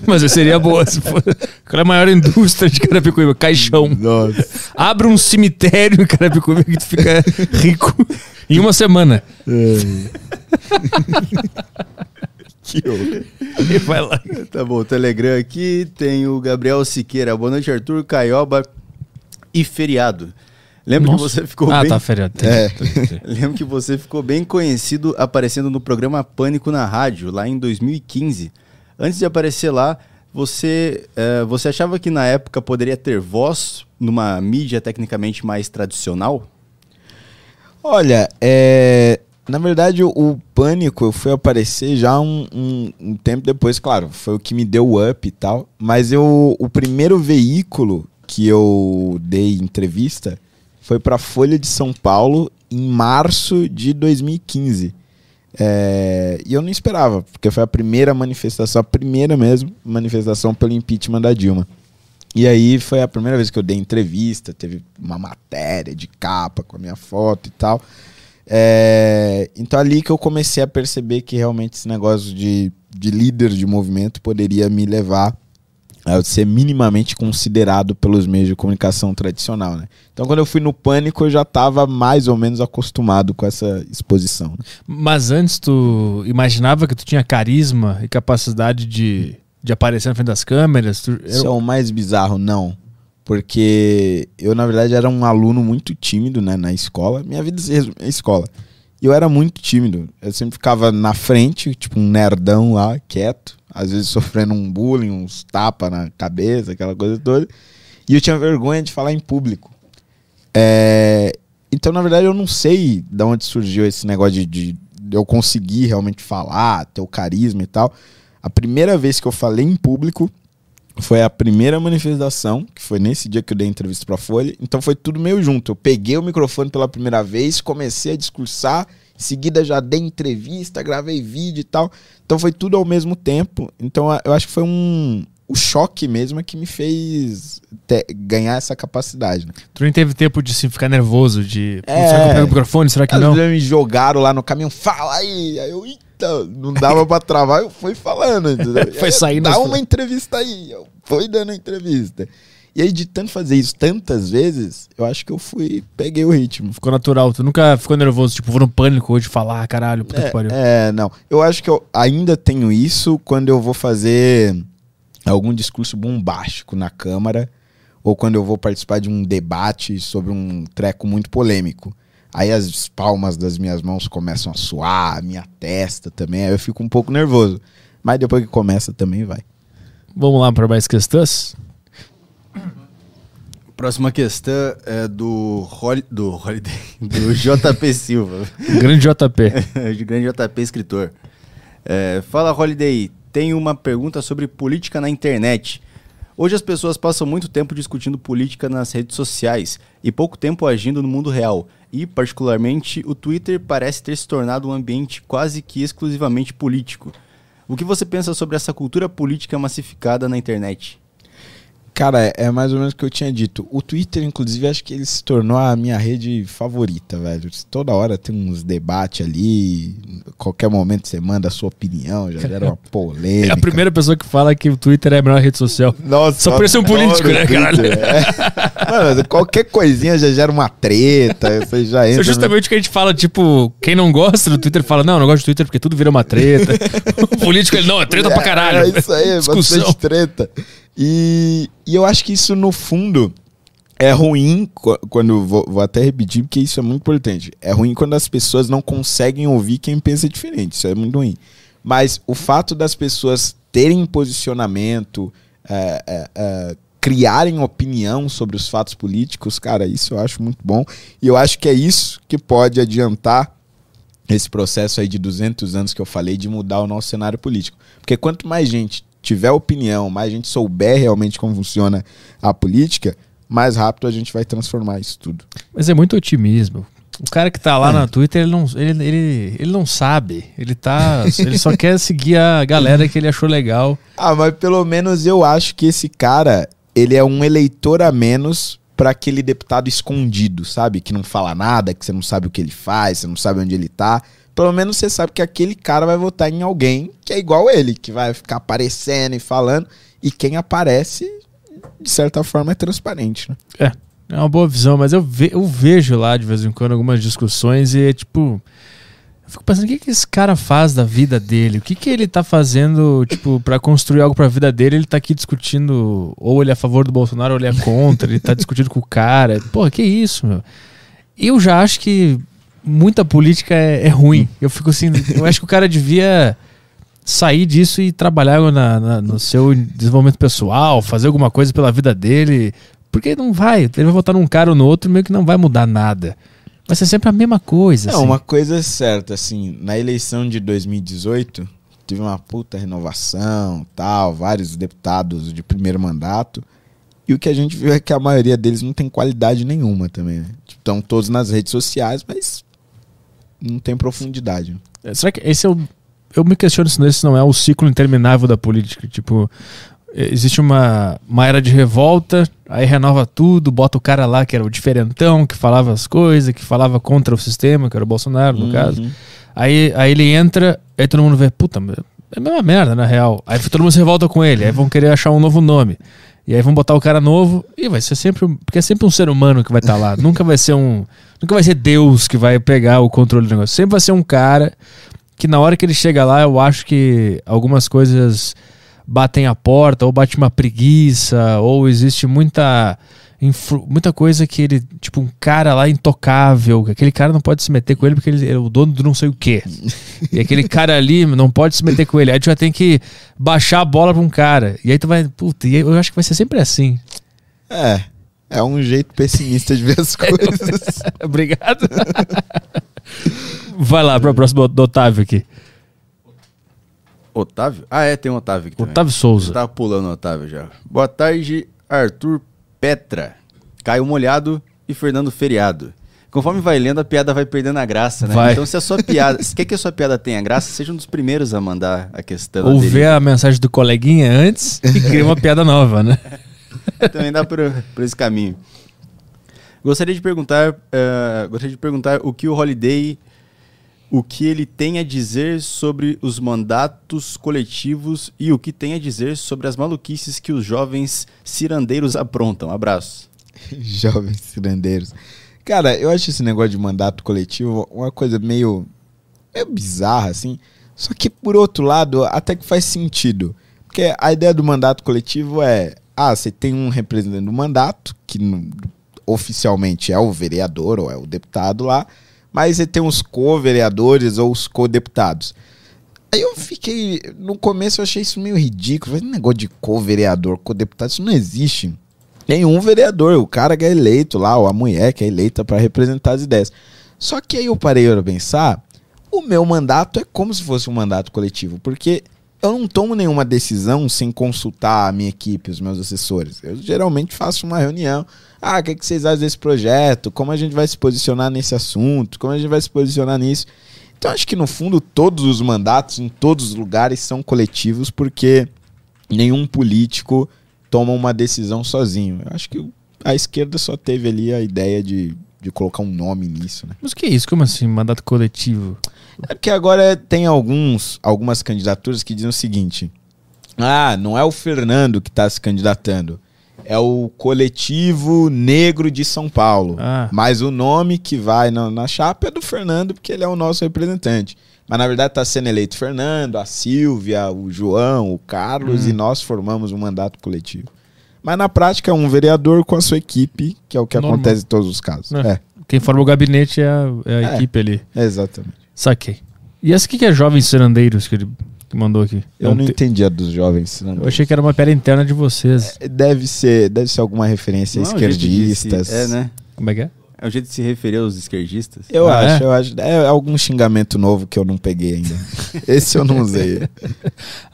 Mas seria boa se for. Qual é a maior indústria de Carapicuíba? Caixão. Nossa. Abre um cemitério em Carapicuíba que tu fica rico em uma semana. Que horror. E vai lá. Tá bom, o Telegram aqui tem o Gabriel Siqueira. Boa noite, Arthur, Caioba e feriado. Lembro que Nossa. você ficou Ah, bem. tá, feriado. É. Lembro que você ficou bem conhecido aparecendo no programa Pânico na Rádio, lá em 2015. Antes de aparecer lá, você, eh, você achava que na época poderia ter voz numa mídia tecnicamente mais tradicional? Olha, é, na verdade o, Pânico eu fui aparecer já um, um- um tempo depois, claro, foi o que me deu o up e tal, mas eu, o primeiro veículo que eu dei entrevista foi para Folha de São Paulo em março de 2015. É, e eu não esperava, porque foi a primeira manifestação, a primeira mesmo manifestação pelo impeachment da Dilma. E aí foi a primeira vez que eu dei entrevista, teve uma matéria de capa com a minha foto e tal. É, então ali que eu comecei a perceber que realmente esse negócio de, de líder de movimento poderia me levar a ser minimamente considerado pelos meios de comunicação tradicional, né? Então quando eu fui no Pânico eu já estava mais ou menos acostumado com essa exposição. né? Mas antes tu imaginava que tu tinha carisma e capacidade de, de aparecer na frente das câmeras? Tu, Isso é o mais bizarro, não. Porque eu, na verdade, era um aluno muito tímido né, na escola. Minha vida se resume à escola. E eu era muito tímido. Eu sempre ficava na frente, tipo um nerdão lá, quieto. Às vezes sofrendo um bullying, uns tapas na cabeça, aquela coisa toda. E eu tinha vergonha de falar em público. É, Então, na verdade, eu não sei de onde surgiu esse negócio de, de eu conseguir realmente falar, ter o carisma e tal. A primeira vez que eu falei em público foi a primeira manifestação, que foi nesse dia que eu dei entrevista pra Folha. Então foi tudo meio junto. Eu peguei o microfone pela primeira vez, comecei a discursar, em seguida já dei entrevista, gravei vídeo e tal. Então foi tudo ao mesmo tempo. Então eu acho que foi um, o choque mesmo é que me fez ganhar essa capacidade. Né? Tu nem teve tempo de assim, ficar nervoso, de. "Pô, É. Será que eu pego o microfone? Será que não? me jogaram lá no caminhão, fala aí. Aí eu, eita, não dava pra travar, eu fui falando. Foi saindo Dá as- uma entrevista aí. Eu fui dando a entrevista. E aí, de tanto fazer isso tantas vezes, eu acho que eu fui, peguei o ritmo. Ficou natural. Tu nunca ficou nervoso, tipo, vou no pânico hoje falar, caralho, puta que pariu. É, é, não. Eu acho que eu ainda tenho isso quando eu vou fazer algum discurso bombástico na Câmara ou quando eu vou participar de um debate sobre um treco muito polêmico. Aí as palmas das minhas mãos começam a suar, a minha testa também, aí eu fico um pouco nervoso. Mas depois que começa também vai. Vamos lá para mais questões? Próxima questão é do, Hol do Holiday, do JP Silva. Grande JP. de grande JP escritor. É, fala, Holiday. Tenho uma pergunta sobre política na internet. Hoje as pessoas passam muito tempo discutindo política nas redes sociais e pouco tempo agindo no mundo real. E, particularmente, o Twitter parece ter se tornado um ambiente quase que exclusivamente político. O que você pensa sobre essa cultura política massificada na internet? Cara, é- é mais ou menos o que eu tinha dito. O Twitter, inclusive, acho que ele se tornou a minha rede favorita, velho. Toda hora tem uns debates ali. Qualquer momento você manda a sua opinião, já gera uma polêmica. É a primeira pessoa que fala que o Twitter é a melhor rede social. Nossa, Só por ser um adoro político, né, caralho? é. Mano, qualquer coisinha já gera uma treta, você já Isso entra. é justamente o que a gente fala, tipo, quem não gosta do Twitter fala, não, eu não gosto do Twitter porque tudo vira uma treta. o político, ele, não, é treta pra caralho. É, isso aí, é Discussão. bastante treta. E, e eu acho que isso, no fundo, é ruim, qu- quando vou, vou até repetir, porque isso é muito importante. É ruim quando as pessoas não conseguem ouvir quem pensa diferente. Isso é muito ruim. Mas o fato das pessoas terem posicionamento, é, é, é, criarem opinião sobre os fatos políticos, cara, isso eu acho muito bom. E eu acho que é isso que pode adiantar esse processo aí de 200 anos que eu falei de mudar o nosso cenário político. Porque quanto mais gente tiver opinião, mais gente souber realmente como funciona a política, mais rápido a gente vai transformar isso tudo. Mas é muito otimismo. O cara que tá É. lá na Twitter, ele não, ele, ele, ele não sabe. Ele tá. Ele só quer seguir a galera que ele achou legal. Ah, mas pelo menos eu acho que esse cara, ele é um eleitor a menos para aquele deputado escondido, sabe? Que não fala nada, que você não sabe o que ele faz, você não sabe onde ele tá. Pelo menos você sabe que aquele cara vai votar em alguém que é igual ele, que vai ficar aparecendo e falando. E quem aparece, de certa forma, é transparente, né? É, é uma boa visão, mas eu, ve- eu vejo lá de vez em quando algumas discussões e é tipo. Eu fico pensando, o que, que esse cara faz da vida dele? O que, que ele tá fazendo, tipo, pra construir algo pra vida dele? Ele tá aqui discutindo, ou ele é a favor do Bolsonaro, ou ele é contra, ele tá discutindo com o cara. Porra, que isso, meu? Eu já acho que muita política é, é ruim. Eu fico assim, eu acho que o cara devia sair disso e trabalhar na- na- no seu desenvolvimento pessoal, fazer alguma coisa pela vida dele. Porque não vai. Ele vai votar num cara ou no outro, meio que não vai mudar nada. Vai ser sempre a mesma coisa. Não, assim. uma coisa é certa, assim, na eleição de 2018, teve uma puta renovação, tal, vários deputados de primeiro mandato. E o que a gente viu é que a maioria deles não tem qualidade nenhuma também, né? Estão todos nas redes sociais, mas não tem profundidade. É, Será que esse é o. Eu me questiono se esse não é o ciclo interminável da política. Tipo, eh, existe uma, uma era de revolta, aí renova tudo, bota o cara lá que era o diferentão, que falava as coisas, que falava contra o sistema, que era o Bolsonaro, no caso. Uhum. Aí, aí ele entra, aí todo mundo vê, puta, é a mesma merda, na real. Aí todo mundo se revolta com ele, aí vão querer achar um novo nome. E aí vão botar o cara novo, e vai ser sempre. Porque é sempre um ser humano que vai estar lá. nunca vai ser um. Nunca vai ser Deus que vai pegar o controle do negócio. Sempre vai ser um cara que na hora que ele chega lá, eu acho que algumas coisas batem a porta, ou bate uma preguiça, ou existe muita. Influ- Muita coisa que ele, tipo, um cara lá intocável, que aquele cara não pode se meter com ele porque ele é o dono do não sei o quê. E aquele cara ali não pode se meter com ele. Aí tu já tem que baixar a bola pra um cara. E aí tu vai. Puta, e aí eu acho que vai ser sempre assim. É, é um jeito pessimista de ver as coisas. Obrigado. vai lá pra próxima do Otávio aqui. Otávio? Ah, é, tem um Otávio aqui também. Otávio Eu Souza. tava pulando o Otávio já. Boa tarde, Arthur Petra, Caio Molhado e Fernando Feriado. Conforme vai lendo, a piada vai perdendo a graça, né? Vai. Então, se a sua piada. se quer que a sua piada tenha graça, seja um dos primeiros a mandar a questão. Ou ver a mensagem do coleguinha antes e cria uma piada nova, né? Também dá por, por esse caminho. Gostaria de perguntar, eh, gostaria de perguntar o que o Holiday, o que ele tem a dizer sobre os mandatos coletivos e o que tem a dizer sobre as maluquices que os jovens cirandeiros aprontam. Abraço. Jovens cirandeiros. Cara, eu acho esse negócio de mandato coletivo uma coisa meio, meio bizarra, assim. Só que, por outro lado, até que faz sentido. Porque a ideia do mandato coletivo é: ah, você tem um representante do mandato, que oficialmente é o vereador ou é o deputado lá, mas você tem os co-vereadores ou os co-deputados. Aí eu fiquei. No começo eu achei isso meio ridículo. Falei, negócio de co-vereador, co-deputado, isso não existe. Tem um vereador, o cara que é eleito lá, ou a mulher que é eleita para representar as ideias. Só que aí eu parei para pensar, o meu mandato é como se fosse um mandato coletivo, porque eu não tomo nenhuma decisão sem consultar a minha equipe, os meus assessores. Eu geralmente faço uma reunião. Ah, o que, que vocês acham desse projeto? Como a gente vai se posicionar nesse assunto? Como a gente vai se posicionar nisso? Então acho que no fundo todos os mandatos em todos os lugares são coletivos, porque nenhum político toma uma decisão sozinho. Eu acho que o- a esquerda só teve ali a ideia de, de colocar um nome nisso, né? Mas que isso? Como assim, mandato coletivo? É porque agora tem alguns, algumas candidaturas que dizem o seguinte: ah, não é o Fernando que está se candidatando, é o coletivo negro de São Paulo. Ah. Mas o nome que vai na, na chapa é do Fernando, porque ele é o nosso representante. Mas na verdade está sendo eleito Fernando, a Silvia, o João, o Carlos, Hum. e nós formamos um mandato coletivo. Mas na prática é um vereador com a sua equipe, que é o que Normal. acontece em todos os casos. É. É, Quem forma o gabinete é a, é a É. equipe ali. exatamente. Saquei. E essa aqui que é Jovens Serandeiros que ele que mandou aqui? É Eu um não te- entendi a dos jovens. não. Eu achei que era uma piada interna de vocês. Deve ser, deve ser alguma referência a Não é esquerdistas. É, né? Como é que é? É um jeito de se referir aos esquerdistas. Eu Ah, acho, é? eu acho. É algum xingamento novo que eu não peguei ainda. Esse eu não usei.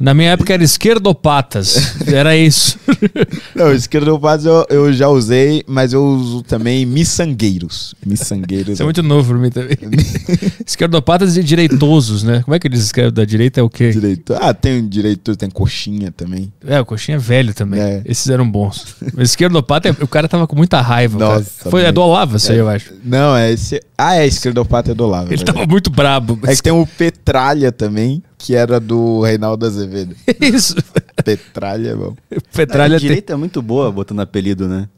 Na minha época era esquerdopatas. era isso. Não, esquerdopatas eu, eu já usei, mas eu uso também miçangueiros. Miçangueiros. Isso é muito novo pra mim também. esquerdopatas e direitosos, né? Como é que eles escrevem da direita? É o quê? direito. Ah, tem direito, tem coxinha também. É, o coxinha é velho também. É. Esses eram bons. Esquerdopata, o cara tava com muita raiva. Nossa, Foi é do Olavo, isso aí, eu acho. Não, é esse. Ah, é esquerdopata é do Olavo. é Ele verdade. tava muito brabo. É que tem o Petralha também, que era do Reinaldo Azevedo. Isso. Petralha é bom. Petralha a tem... direita é muito boa botando apelido, né?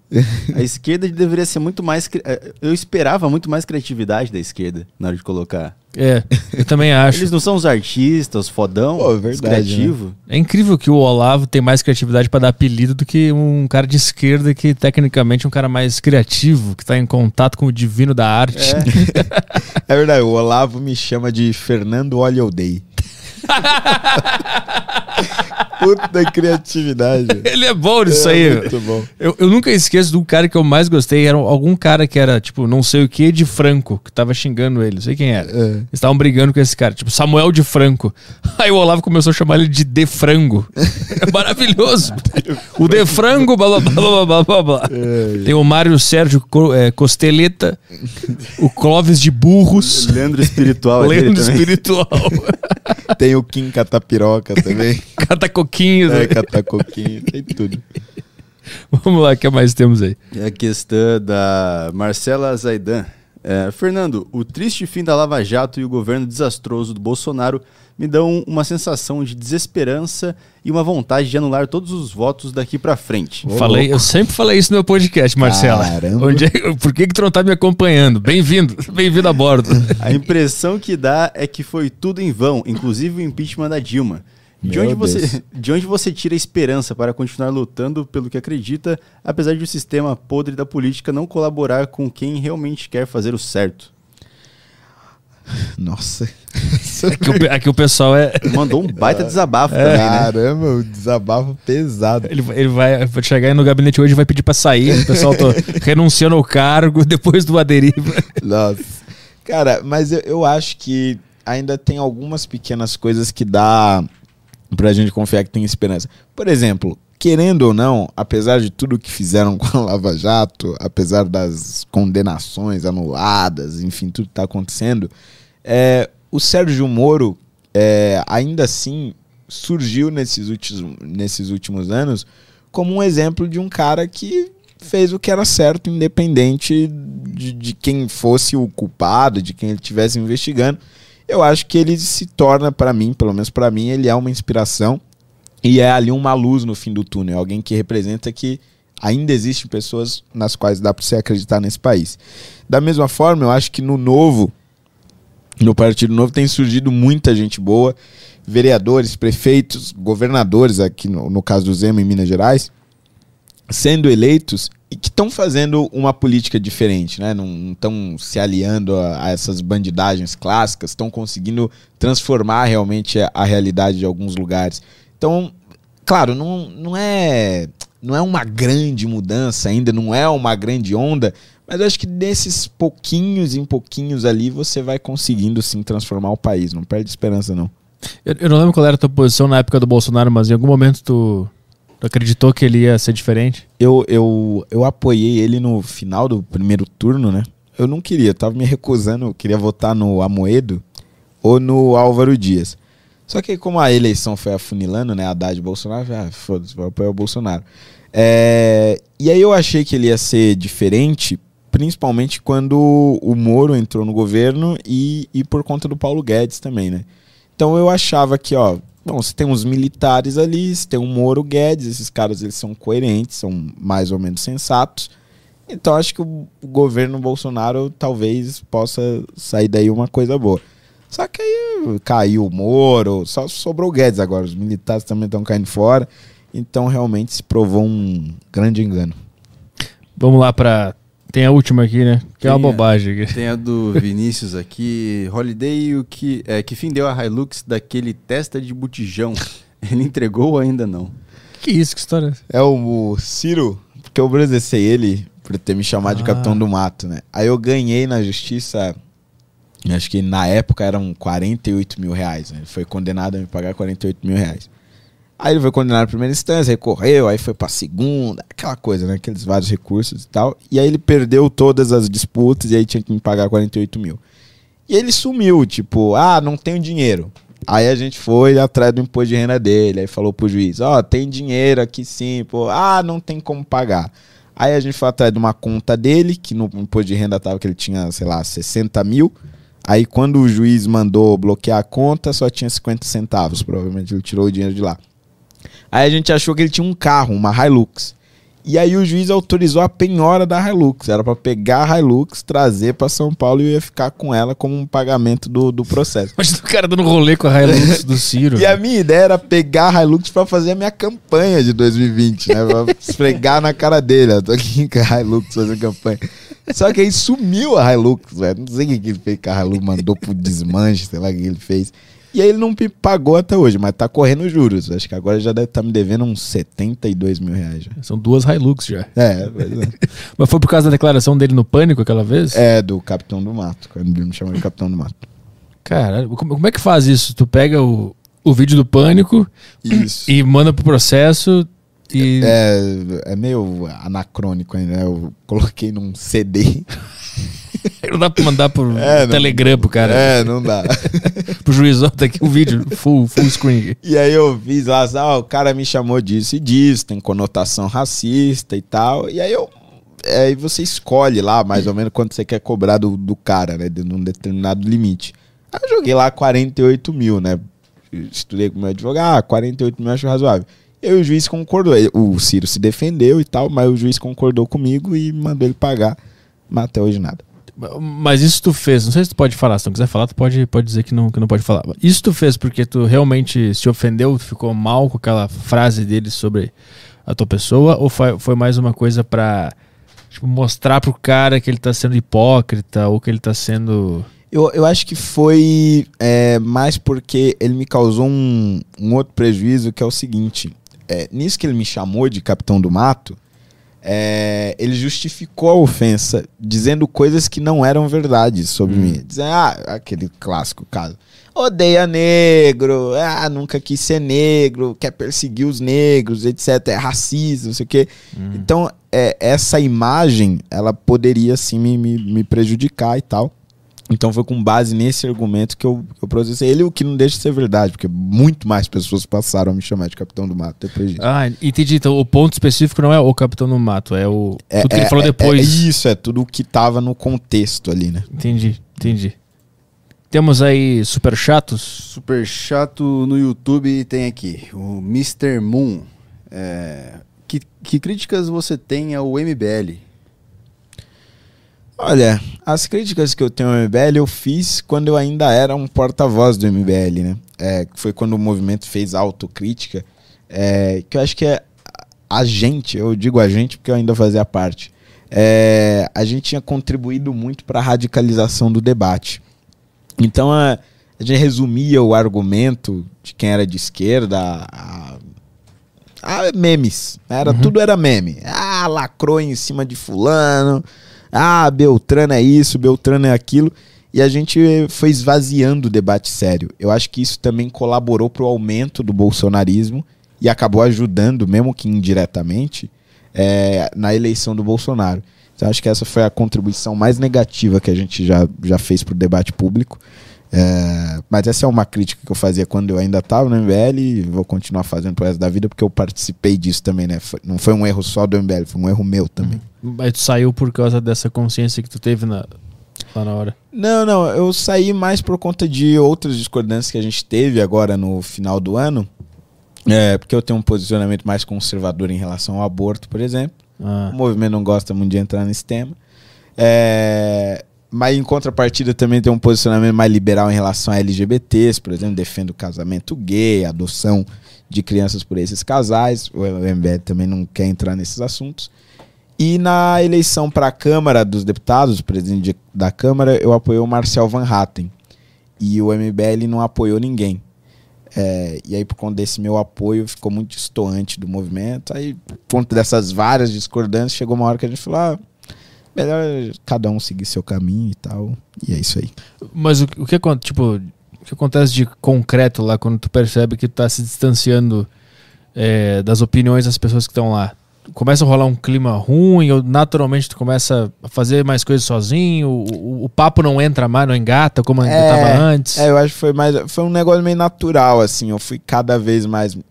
A esquerda deveria ser muito mais. eh, Eu esperava muito mais criatividade da esquerda na hora de colocar. É, eu também acho. Eles não são os artistas, os fodão, Pô, é os verdade, criativos. É incrível que o Olavo tem mais criatividade pra dar apelido do que um cara de esquerda que tecnicamente é um cara mais criativo, que tá em contato com o divino da arte. É verdade, o Olavo me chama de Fernando Olha Dei. Puta criatividade. Ele é bom nisso É aí. muito bom. Eu, eu nunca esqueço do cara que eu mais gostei. Era algum cara que era, tipo, não sei o que de Franco, que tava xingando ele. Não sei quem era. É. Eles estavam brigando com esse cara, tipo, Samuel de Franco. Aí o Olavo começou a chamar ele de De Frango. É maravilhoso. o De Frango, blá blá blá blá blá blá. Tem o Mário Sérgio é, Costeleta, o Clóvis de Burros, Leandro espiritual é Leandro. Espiritual, Tem o Kim Catapiroca também. Catacoquinho. é, Catacoquinho, tem tudo. Vamos lá, o que mais temos aí? É a questão da Marcela Zaidan. É, Fernando, o triste fim da Lava Jato e o governo desastroso do Bolsonaro me dão uma sensação de desesperança e uma vontade de anular todos os votos daqui pra frente. Ô, falei, louco. eu sempre falei isso no meu podcast, Marcela. Caramba. Onde é- por que, que tu não tá me acompanhando? Bem-vindo, bem-vindo a bordo. A impressão que dá é que foi tudo em vão, inclusive o impeachment da Dilma. De Meu onde, você, Deus. de onde você tira a esperança para continuar lutando pelo que acredita, apesar de o sistema podre da política não colaborar com quem realmente quer fazer o certo? Nossa. Aqui o, pe- aqui o pessoal é. Mandou um baita desabafo também, né? Caramba, o desabafo pesado. Ele, vai- ele vai chegar aí no gabinete hoje e vai pedir pra sair. O pessoal tô renunciando ao cargo depois do aderiva. Nossa. Cara, mas eu, eu acho que ainda tem algumas pequenas coisas que dá pra gente confiar que tem esperança. Por exemplo, querendo ou não, apesar de tudo que fizeram com a Lava Jato, apesar das condenações anuladas, enfim, tudo que está acontecendo, é, o Sérgio Moro é, ainda assim surgiu nesses últimos, nesses últimos anos como um exemplo de um cara que fez o que era certo, independente de, de quem fosse o culpado, de quem ele estivesse investigando. Eu acho que ele se torna, para mim, pelo menos para mim, ele é uma inspiração e é ali uma luz no fim do túnel, alguém que representa que ainda existem pessoas nas quais dá para você acreditar nesse país. Da mesma forma, eu acho que no novo, no Partido Novo, tem surgido muita gente boa, vereadores, prefeitos, governadores, aqui no, no caso do Zema, em Minas Gerais, sendo eleitos e que estão fazendo uma política diferente, né? Não estão se aliando a, a, essas bandidagens clássicas, estão conseguindo transformar realmente a, a realidade de alguns lugares. Então, claro, não, não é não é uma grande mudança ainda, não é uma grande onda, mas acho que desses pouquinhos em pouquinhos ali você vai conseguindo sim transformar o país. Não perde esperança, não. Eu, eu não lembro qual era a tua posição na época do Bolsonaro, mas em algum momento tu, tu acreditou que ele ia ser diferente? Eu, eu, eu apoiei ele no final do primeiro turno, né? Eu não queria, tava me recusando, queria votar no Amoedo ou no Álvaro Dias. Só que como a eleição foi afunilando, né? Haddad e Bolsonaro, ah, foda-se, vou apoiar o Bolsonaro. É, e aí eu achei que ele ia ser diferente, principalmente quando o Moro entrou no governo e, e por conta do Paulo Guedes também, né? Então eu achava que, ó, bom, você tem uns militares ali, você tem o Moro Guedes, esses caras eles são coerentes, são mais ou menos sensatos. Então acho que o governo Bolsonaro talvez possa sair daí uma coisa boa. Só que aí caiu o Moro, só sobrou o Guedes agora. Os militares também estão caindo fora. Então realmente se provou um grande engano. Vamos lá para tem a última aqui, né? Que tem é uma bobagem. Aqui. Tem a do Vinícius aqui. Holiday, o que, é, que fim deu a Hilux daquele testa de botijão? Ele entregou ou ainda não? Que isso, que história é? É o, o Ciro, porque eu obedecei ele por ter me chamado ah. de Capitão do Mato, né? Aí eu ganhei na justiça Acho que na época eram 48 mil reais. Né? Ele foi condenado a me pagar 48 mil reais. Aí ele foi condenado na primeira instância, recorreu, aí foi pra segunda, aquela coisa, né? Aqueles vários recursos e tal. E aí ele perdeu todas as disputas e aí tinha que me pagar 48 mil. E ele sumiu, tipo, ah, não tenho dinheiro. Aí a gente foi atrás do imposto de renda dele, aí falou pro juiz, ó, oh, tem dinheiro aqui sim, pô, ah, não tem como pagar. Aí a gente foi atrás de uma conta dele, que no imposto de renda tava que ele tinha, sei lá, 60 mil. Aí quando o juiz mandou bloquear a conta, só tinha 50 centavos. Provavelmente ele tirou o dinheiro de lá. Aí a gente achou que ele tinha um carro, uma Hilux. E aí o juiz autorizou a penhora da Hilux. Era para pegar a Hilux, trazer para São Paulo e eu ia ficar com ela como um pagamento do, do processo. Mas o cara dando rolê com a Hilux do Ciro. e a minha ideia era pegar a Hilux para fazer a minha campanha de 2020, né? Pra esfregar na cara dele. Eu tô aqui com a Hilux fazendo campanha. Só que aí sumiu a Hilux, velho. Não sei o que ele fez com a Hilux, mandou pro desmanche, sei lá o que ele fez. E aí ele não me pagou até hoje, mas tá correndo juros. Acho que agora já deve estar tá me devendo uns 72 mil reais. Já. São duas Hilux já. É, pois é. mas foi por causa da declaração dele no Pânico aquela vez? É, do Capitão do Mato. Quando ele me chamou de Capitão do Mato. Cara, como é que faz isso? Tu pega o, o vídeo do Pânico isso. e manda pro processo e... É, é meio anacrônico ainda, né? Eu coloquei num CD. não dá pra mandar por é, Telegram pro cara. É, não dá. pro juizão, tá aqui o vídeo, full, full screen. E aí eu fiz lá, ah, o cara me chamou disso e disso, tem conotação racista e tal. E aí eu. Aí você escolhe lá mais ou menos quanto você quer cobrar do, do cara, né? De um determinado limite. Aí eu joguei lá 48 mil, né? Estudei com o meu advogado, ah, 48 mil eu acho razoável. E aí o juiz concordou. O Ciro se defendeu e tal, mas o juiz concordou comigo e mandou ele pagar. Mas até hoje nada. Mas isso tu fez, não sei se tu pode falar, se não quiser falar, tu pode, pode dizer que não, que não pode falar. Isso tu fez porque tu realmente se ofendeu, tu ficou mal com aquela frase dele sobre a tua pessoa, ou foi, foi mais uma coisa pra tipo, mostrar pro cara que ele tá sendo hipócrita, ou que ele tá sendo. Eu, eu acho que foi é, mais porque ele me causou um, um outro prejuízo, que é o seguinte: é, nisso que ele me chamou de capitão do mato, é, ele justificou a ofensa dizendo coisas que não eram verdades sobre Hum. mim. Dizendo, ah, aquele clássico caso. Odeia negro, ah, nunca quis ser negro, quer perseguir os negros, etc. É racista, não sei o quê. Hum. Então, é, essa imagem, ela poderia sim me, me, me prejudicar e tal. Então foi com base nesse argumento que eu, que eu processei ele, o que não deixa de ser verdade, porque muito mais pessoas passaram a me chamar de Capitão do Mato depois disso. Ah, entendi. Então o ponto específico não é o Capitão no Mato, é o. É, tudo que ele é- falou é- depois. É, isso, é tudo o que tava no contexto ali, né? Entendi, entendi. Temos aí super chatos. Super chato no YouTube tem aqui, o Mr. Moon. É, que, que críticas você tem ao MBL? Olha, as críticas que eu tenho ao MBL eu fiz quando eu ainda era um porta-voz do MBL, né? É, foi quando o movimento fez autocrítica, é, que eu acho que é a gente, eu digo a gente porque eu ainda fazia parte, é, a gente tinha contribuído muito para a radicalização do debate. Então a, a gente resumia o argumento de quem era de esquerda a, a memes. Era, Tudo era meme. Ah, lacrou em cima de fulano. Ah, Beltrano é isso, Beltrano é aquilo. E a gente foi esvaziando o debate sério. Eu acho que isso também colaborou para o aumento do bolsonarismo e acabou ajudando, mesmo que indiretamente, é, na eleição do Bolsonaro. Então acho que essa foi a contribuição mais negativa que a gente já, já fez para o debate público. É, mas essa é uma crítica que eu fazia quando eu ainda estava no MBL e vou continuar fazendo pro resto da vida porque eu participei disso também, né? Foi- não foi um erro só do MBL, foi um erro meu também. Mas tu saiu por causa dessa consciência que tu teve na, lá na hora. Não, não, eu saí mais por conta de outras discordâncias que a gente teve agora no final do ano. É, porque eu tenho um posicionamento mais conservador em relação ao aborto, por exemplo. Ah, O movimento não gosta muito de entrar nesse tema. É, mas em contrapartida também tem um posicionamento mais liberal em relação a LGBTs, por exemplo, defende o casamento gay, a adoção de crianças por esses casais. O MBL também não quer entrar nesses assuntos. E na eleição para a Câmara dos Deputados, presidente de- da Câmara, eu apoiei o Marcel Van Hatten. E o MBL não apoiou ninguém. É, e aí, por conta desse meu apoio, ficou muito distoante do movimento. Aí, por conta dessas várias discordâncias, chegou uma hora que a gente falou: ah, melhor cada um seguir seu caminho e tal. E é isso aí. Mas o, o que acon- tipo, o que acontece de concreto lá quando tu percebe que tu tá se distanciando é, das opiniões das pessoas que estão lá? Começa a rolar um clima ruim, ou naturalmente tu começa a fazer mais coisas sozinho, o, o- o papo não entra mais, não engata como É, engatava antes. É, eu acho que foi mais. Foi um negócio meio natural, assim. Eu fui cada vez mais me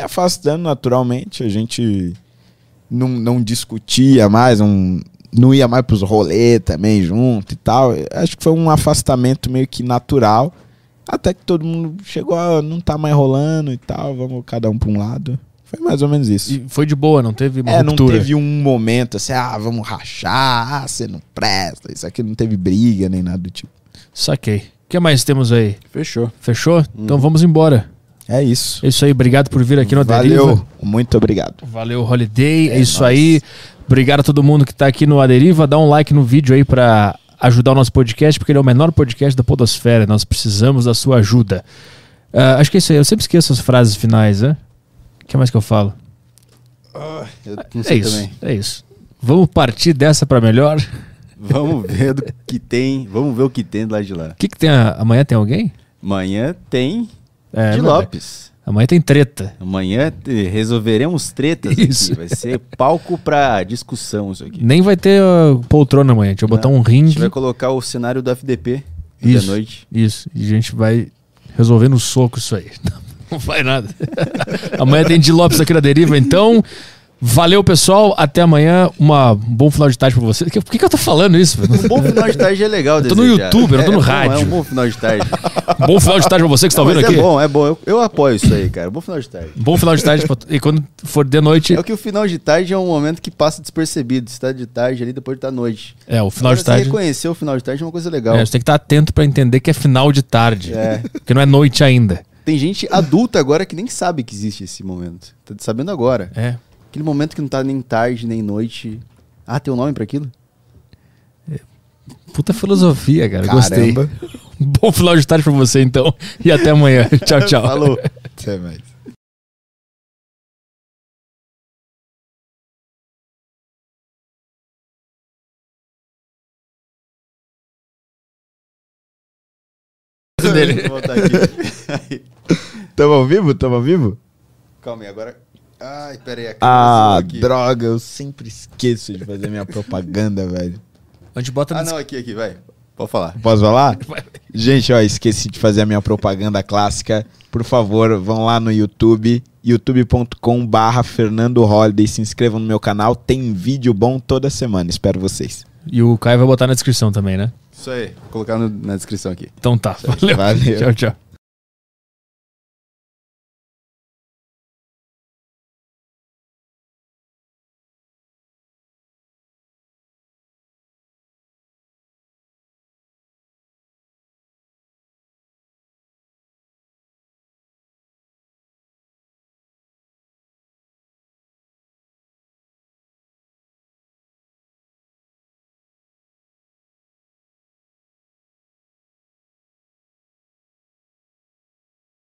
afastando naturalmente. A gente não, não discutia mais, não, não ia mais pros rolês também junto e tal. Acho que foi um afastamento meio que natural. Até que todo mundo chegou, ah, não tá mais rolando e tal, vamos cada um pra um lado. Foi mais ou menos isso. E foi de boa, não teve uma É, não ruptura. teve um momento assim, ah, vamos rachar, ah, você não presta. Isso aqui não teve briga nem nada do tipo. Saquei. O que mais temos aí? Fechou. Fechou? Então vamos embora. É isso. É isso aí, obrigado por vir aqui no Valeu. Aderiva. Muito obrigado. Valeu, Holiday. É, É isso nóis. aí. Obrigado a todo mundo que tá aqui no Aderiva. Dá um like no vídeo aí pra ajudar o nosso podcast, porque ele é o menor podcast da Podosfera. Nós precisamos da sua ajuda. Ah, acho que é isso aí. Eu sempre esqueço as frases finais, né? O que mais que eu falo? Eu não É sei isso. também. É isso. Vamos partir dessa pra melhor. O Vamos ver do que tem. Vamos ver o que tem do lado de lá. que, que tem? a- Amanhã tem alguém? Amanhã tem É, de não, Lopes. Amanhã tem treta. Amanhã resolveremos tretas Isso. aqui. Vai ser palco pra discussão isso aqui. Nem vai ter ah, poltrona amanhã. Deixa eu botar Não, um A ringue. gente vai colocar o cenário do FDP Isso. noite. Isso. E a gente vai resolver no soco isso aí. Não vai nada. amanhã tem de Lopes aqui na deriva, então. Valeu, pessoal. Até amanhã. Uma, um bom final de tarde pra você. Por que, que eu tô falando isso? Um bom final de tarde é legal tô no. YouTube, eu não tô É- no é bom, rádio. É um bom final de tarde. Um bom final de tarde pra você que está ouvindo mas aqui. É bom, é bom. Eu, eu apoio isso aí, cara. Bom final de tarde. Bom final de tarde. E quando for de noite. É que o final de tarde é um momento que passa despercebido. Você tá de tarde ali, depois tá noite. É, o final de Agora, tarde. Você reconhecer o final de tarde é uma coisa legal. É, você tem que estar atento pra entender que é final de tarde. É. Porque não é noite ainda. Tem gente adulta agora que nem sabe que existe esse momento. Tá sabendo agora. É. Aquele momento que não tá nem tarde, nem noite. Ah, tem um nome para aquilo? É, puta filosofia, cara. Caramba. Gostei. Bom final de tarde pra você, então. E até amanhã. tchau, tchau. Falou. Até mais. dele. Tamo ao vivo? Tamo ao vivo? Calma aí, agora. Ai, pera aí. Ah, droga, eu sempre esqueço de fazer minha propaganda, velho. A gente bota Ah, no não, aqui, aqui, vai. Pode falar. Posso falar? Gente, ó, esqueci de fazer a minha propaganda clássica. Por favor, vão lá no YouTube, youtube.com barra Fernando Holiday. Se inscrevam no meu canal, tem vídeo bom toda semana. Espero vocês. E o Caio vai botar na descrição também, né? Isso aí, vou colocar no- na descrição aqui. Então tá, valeu. Valeu. Tchau, tchau.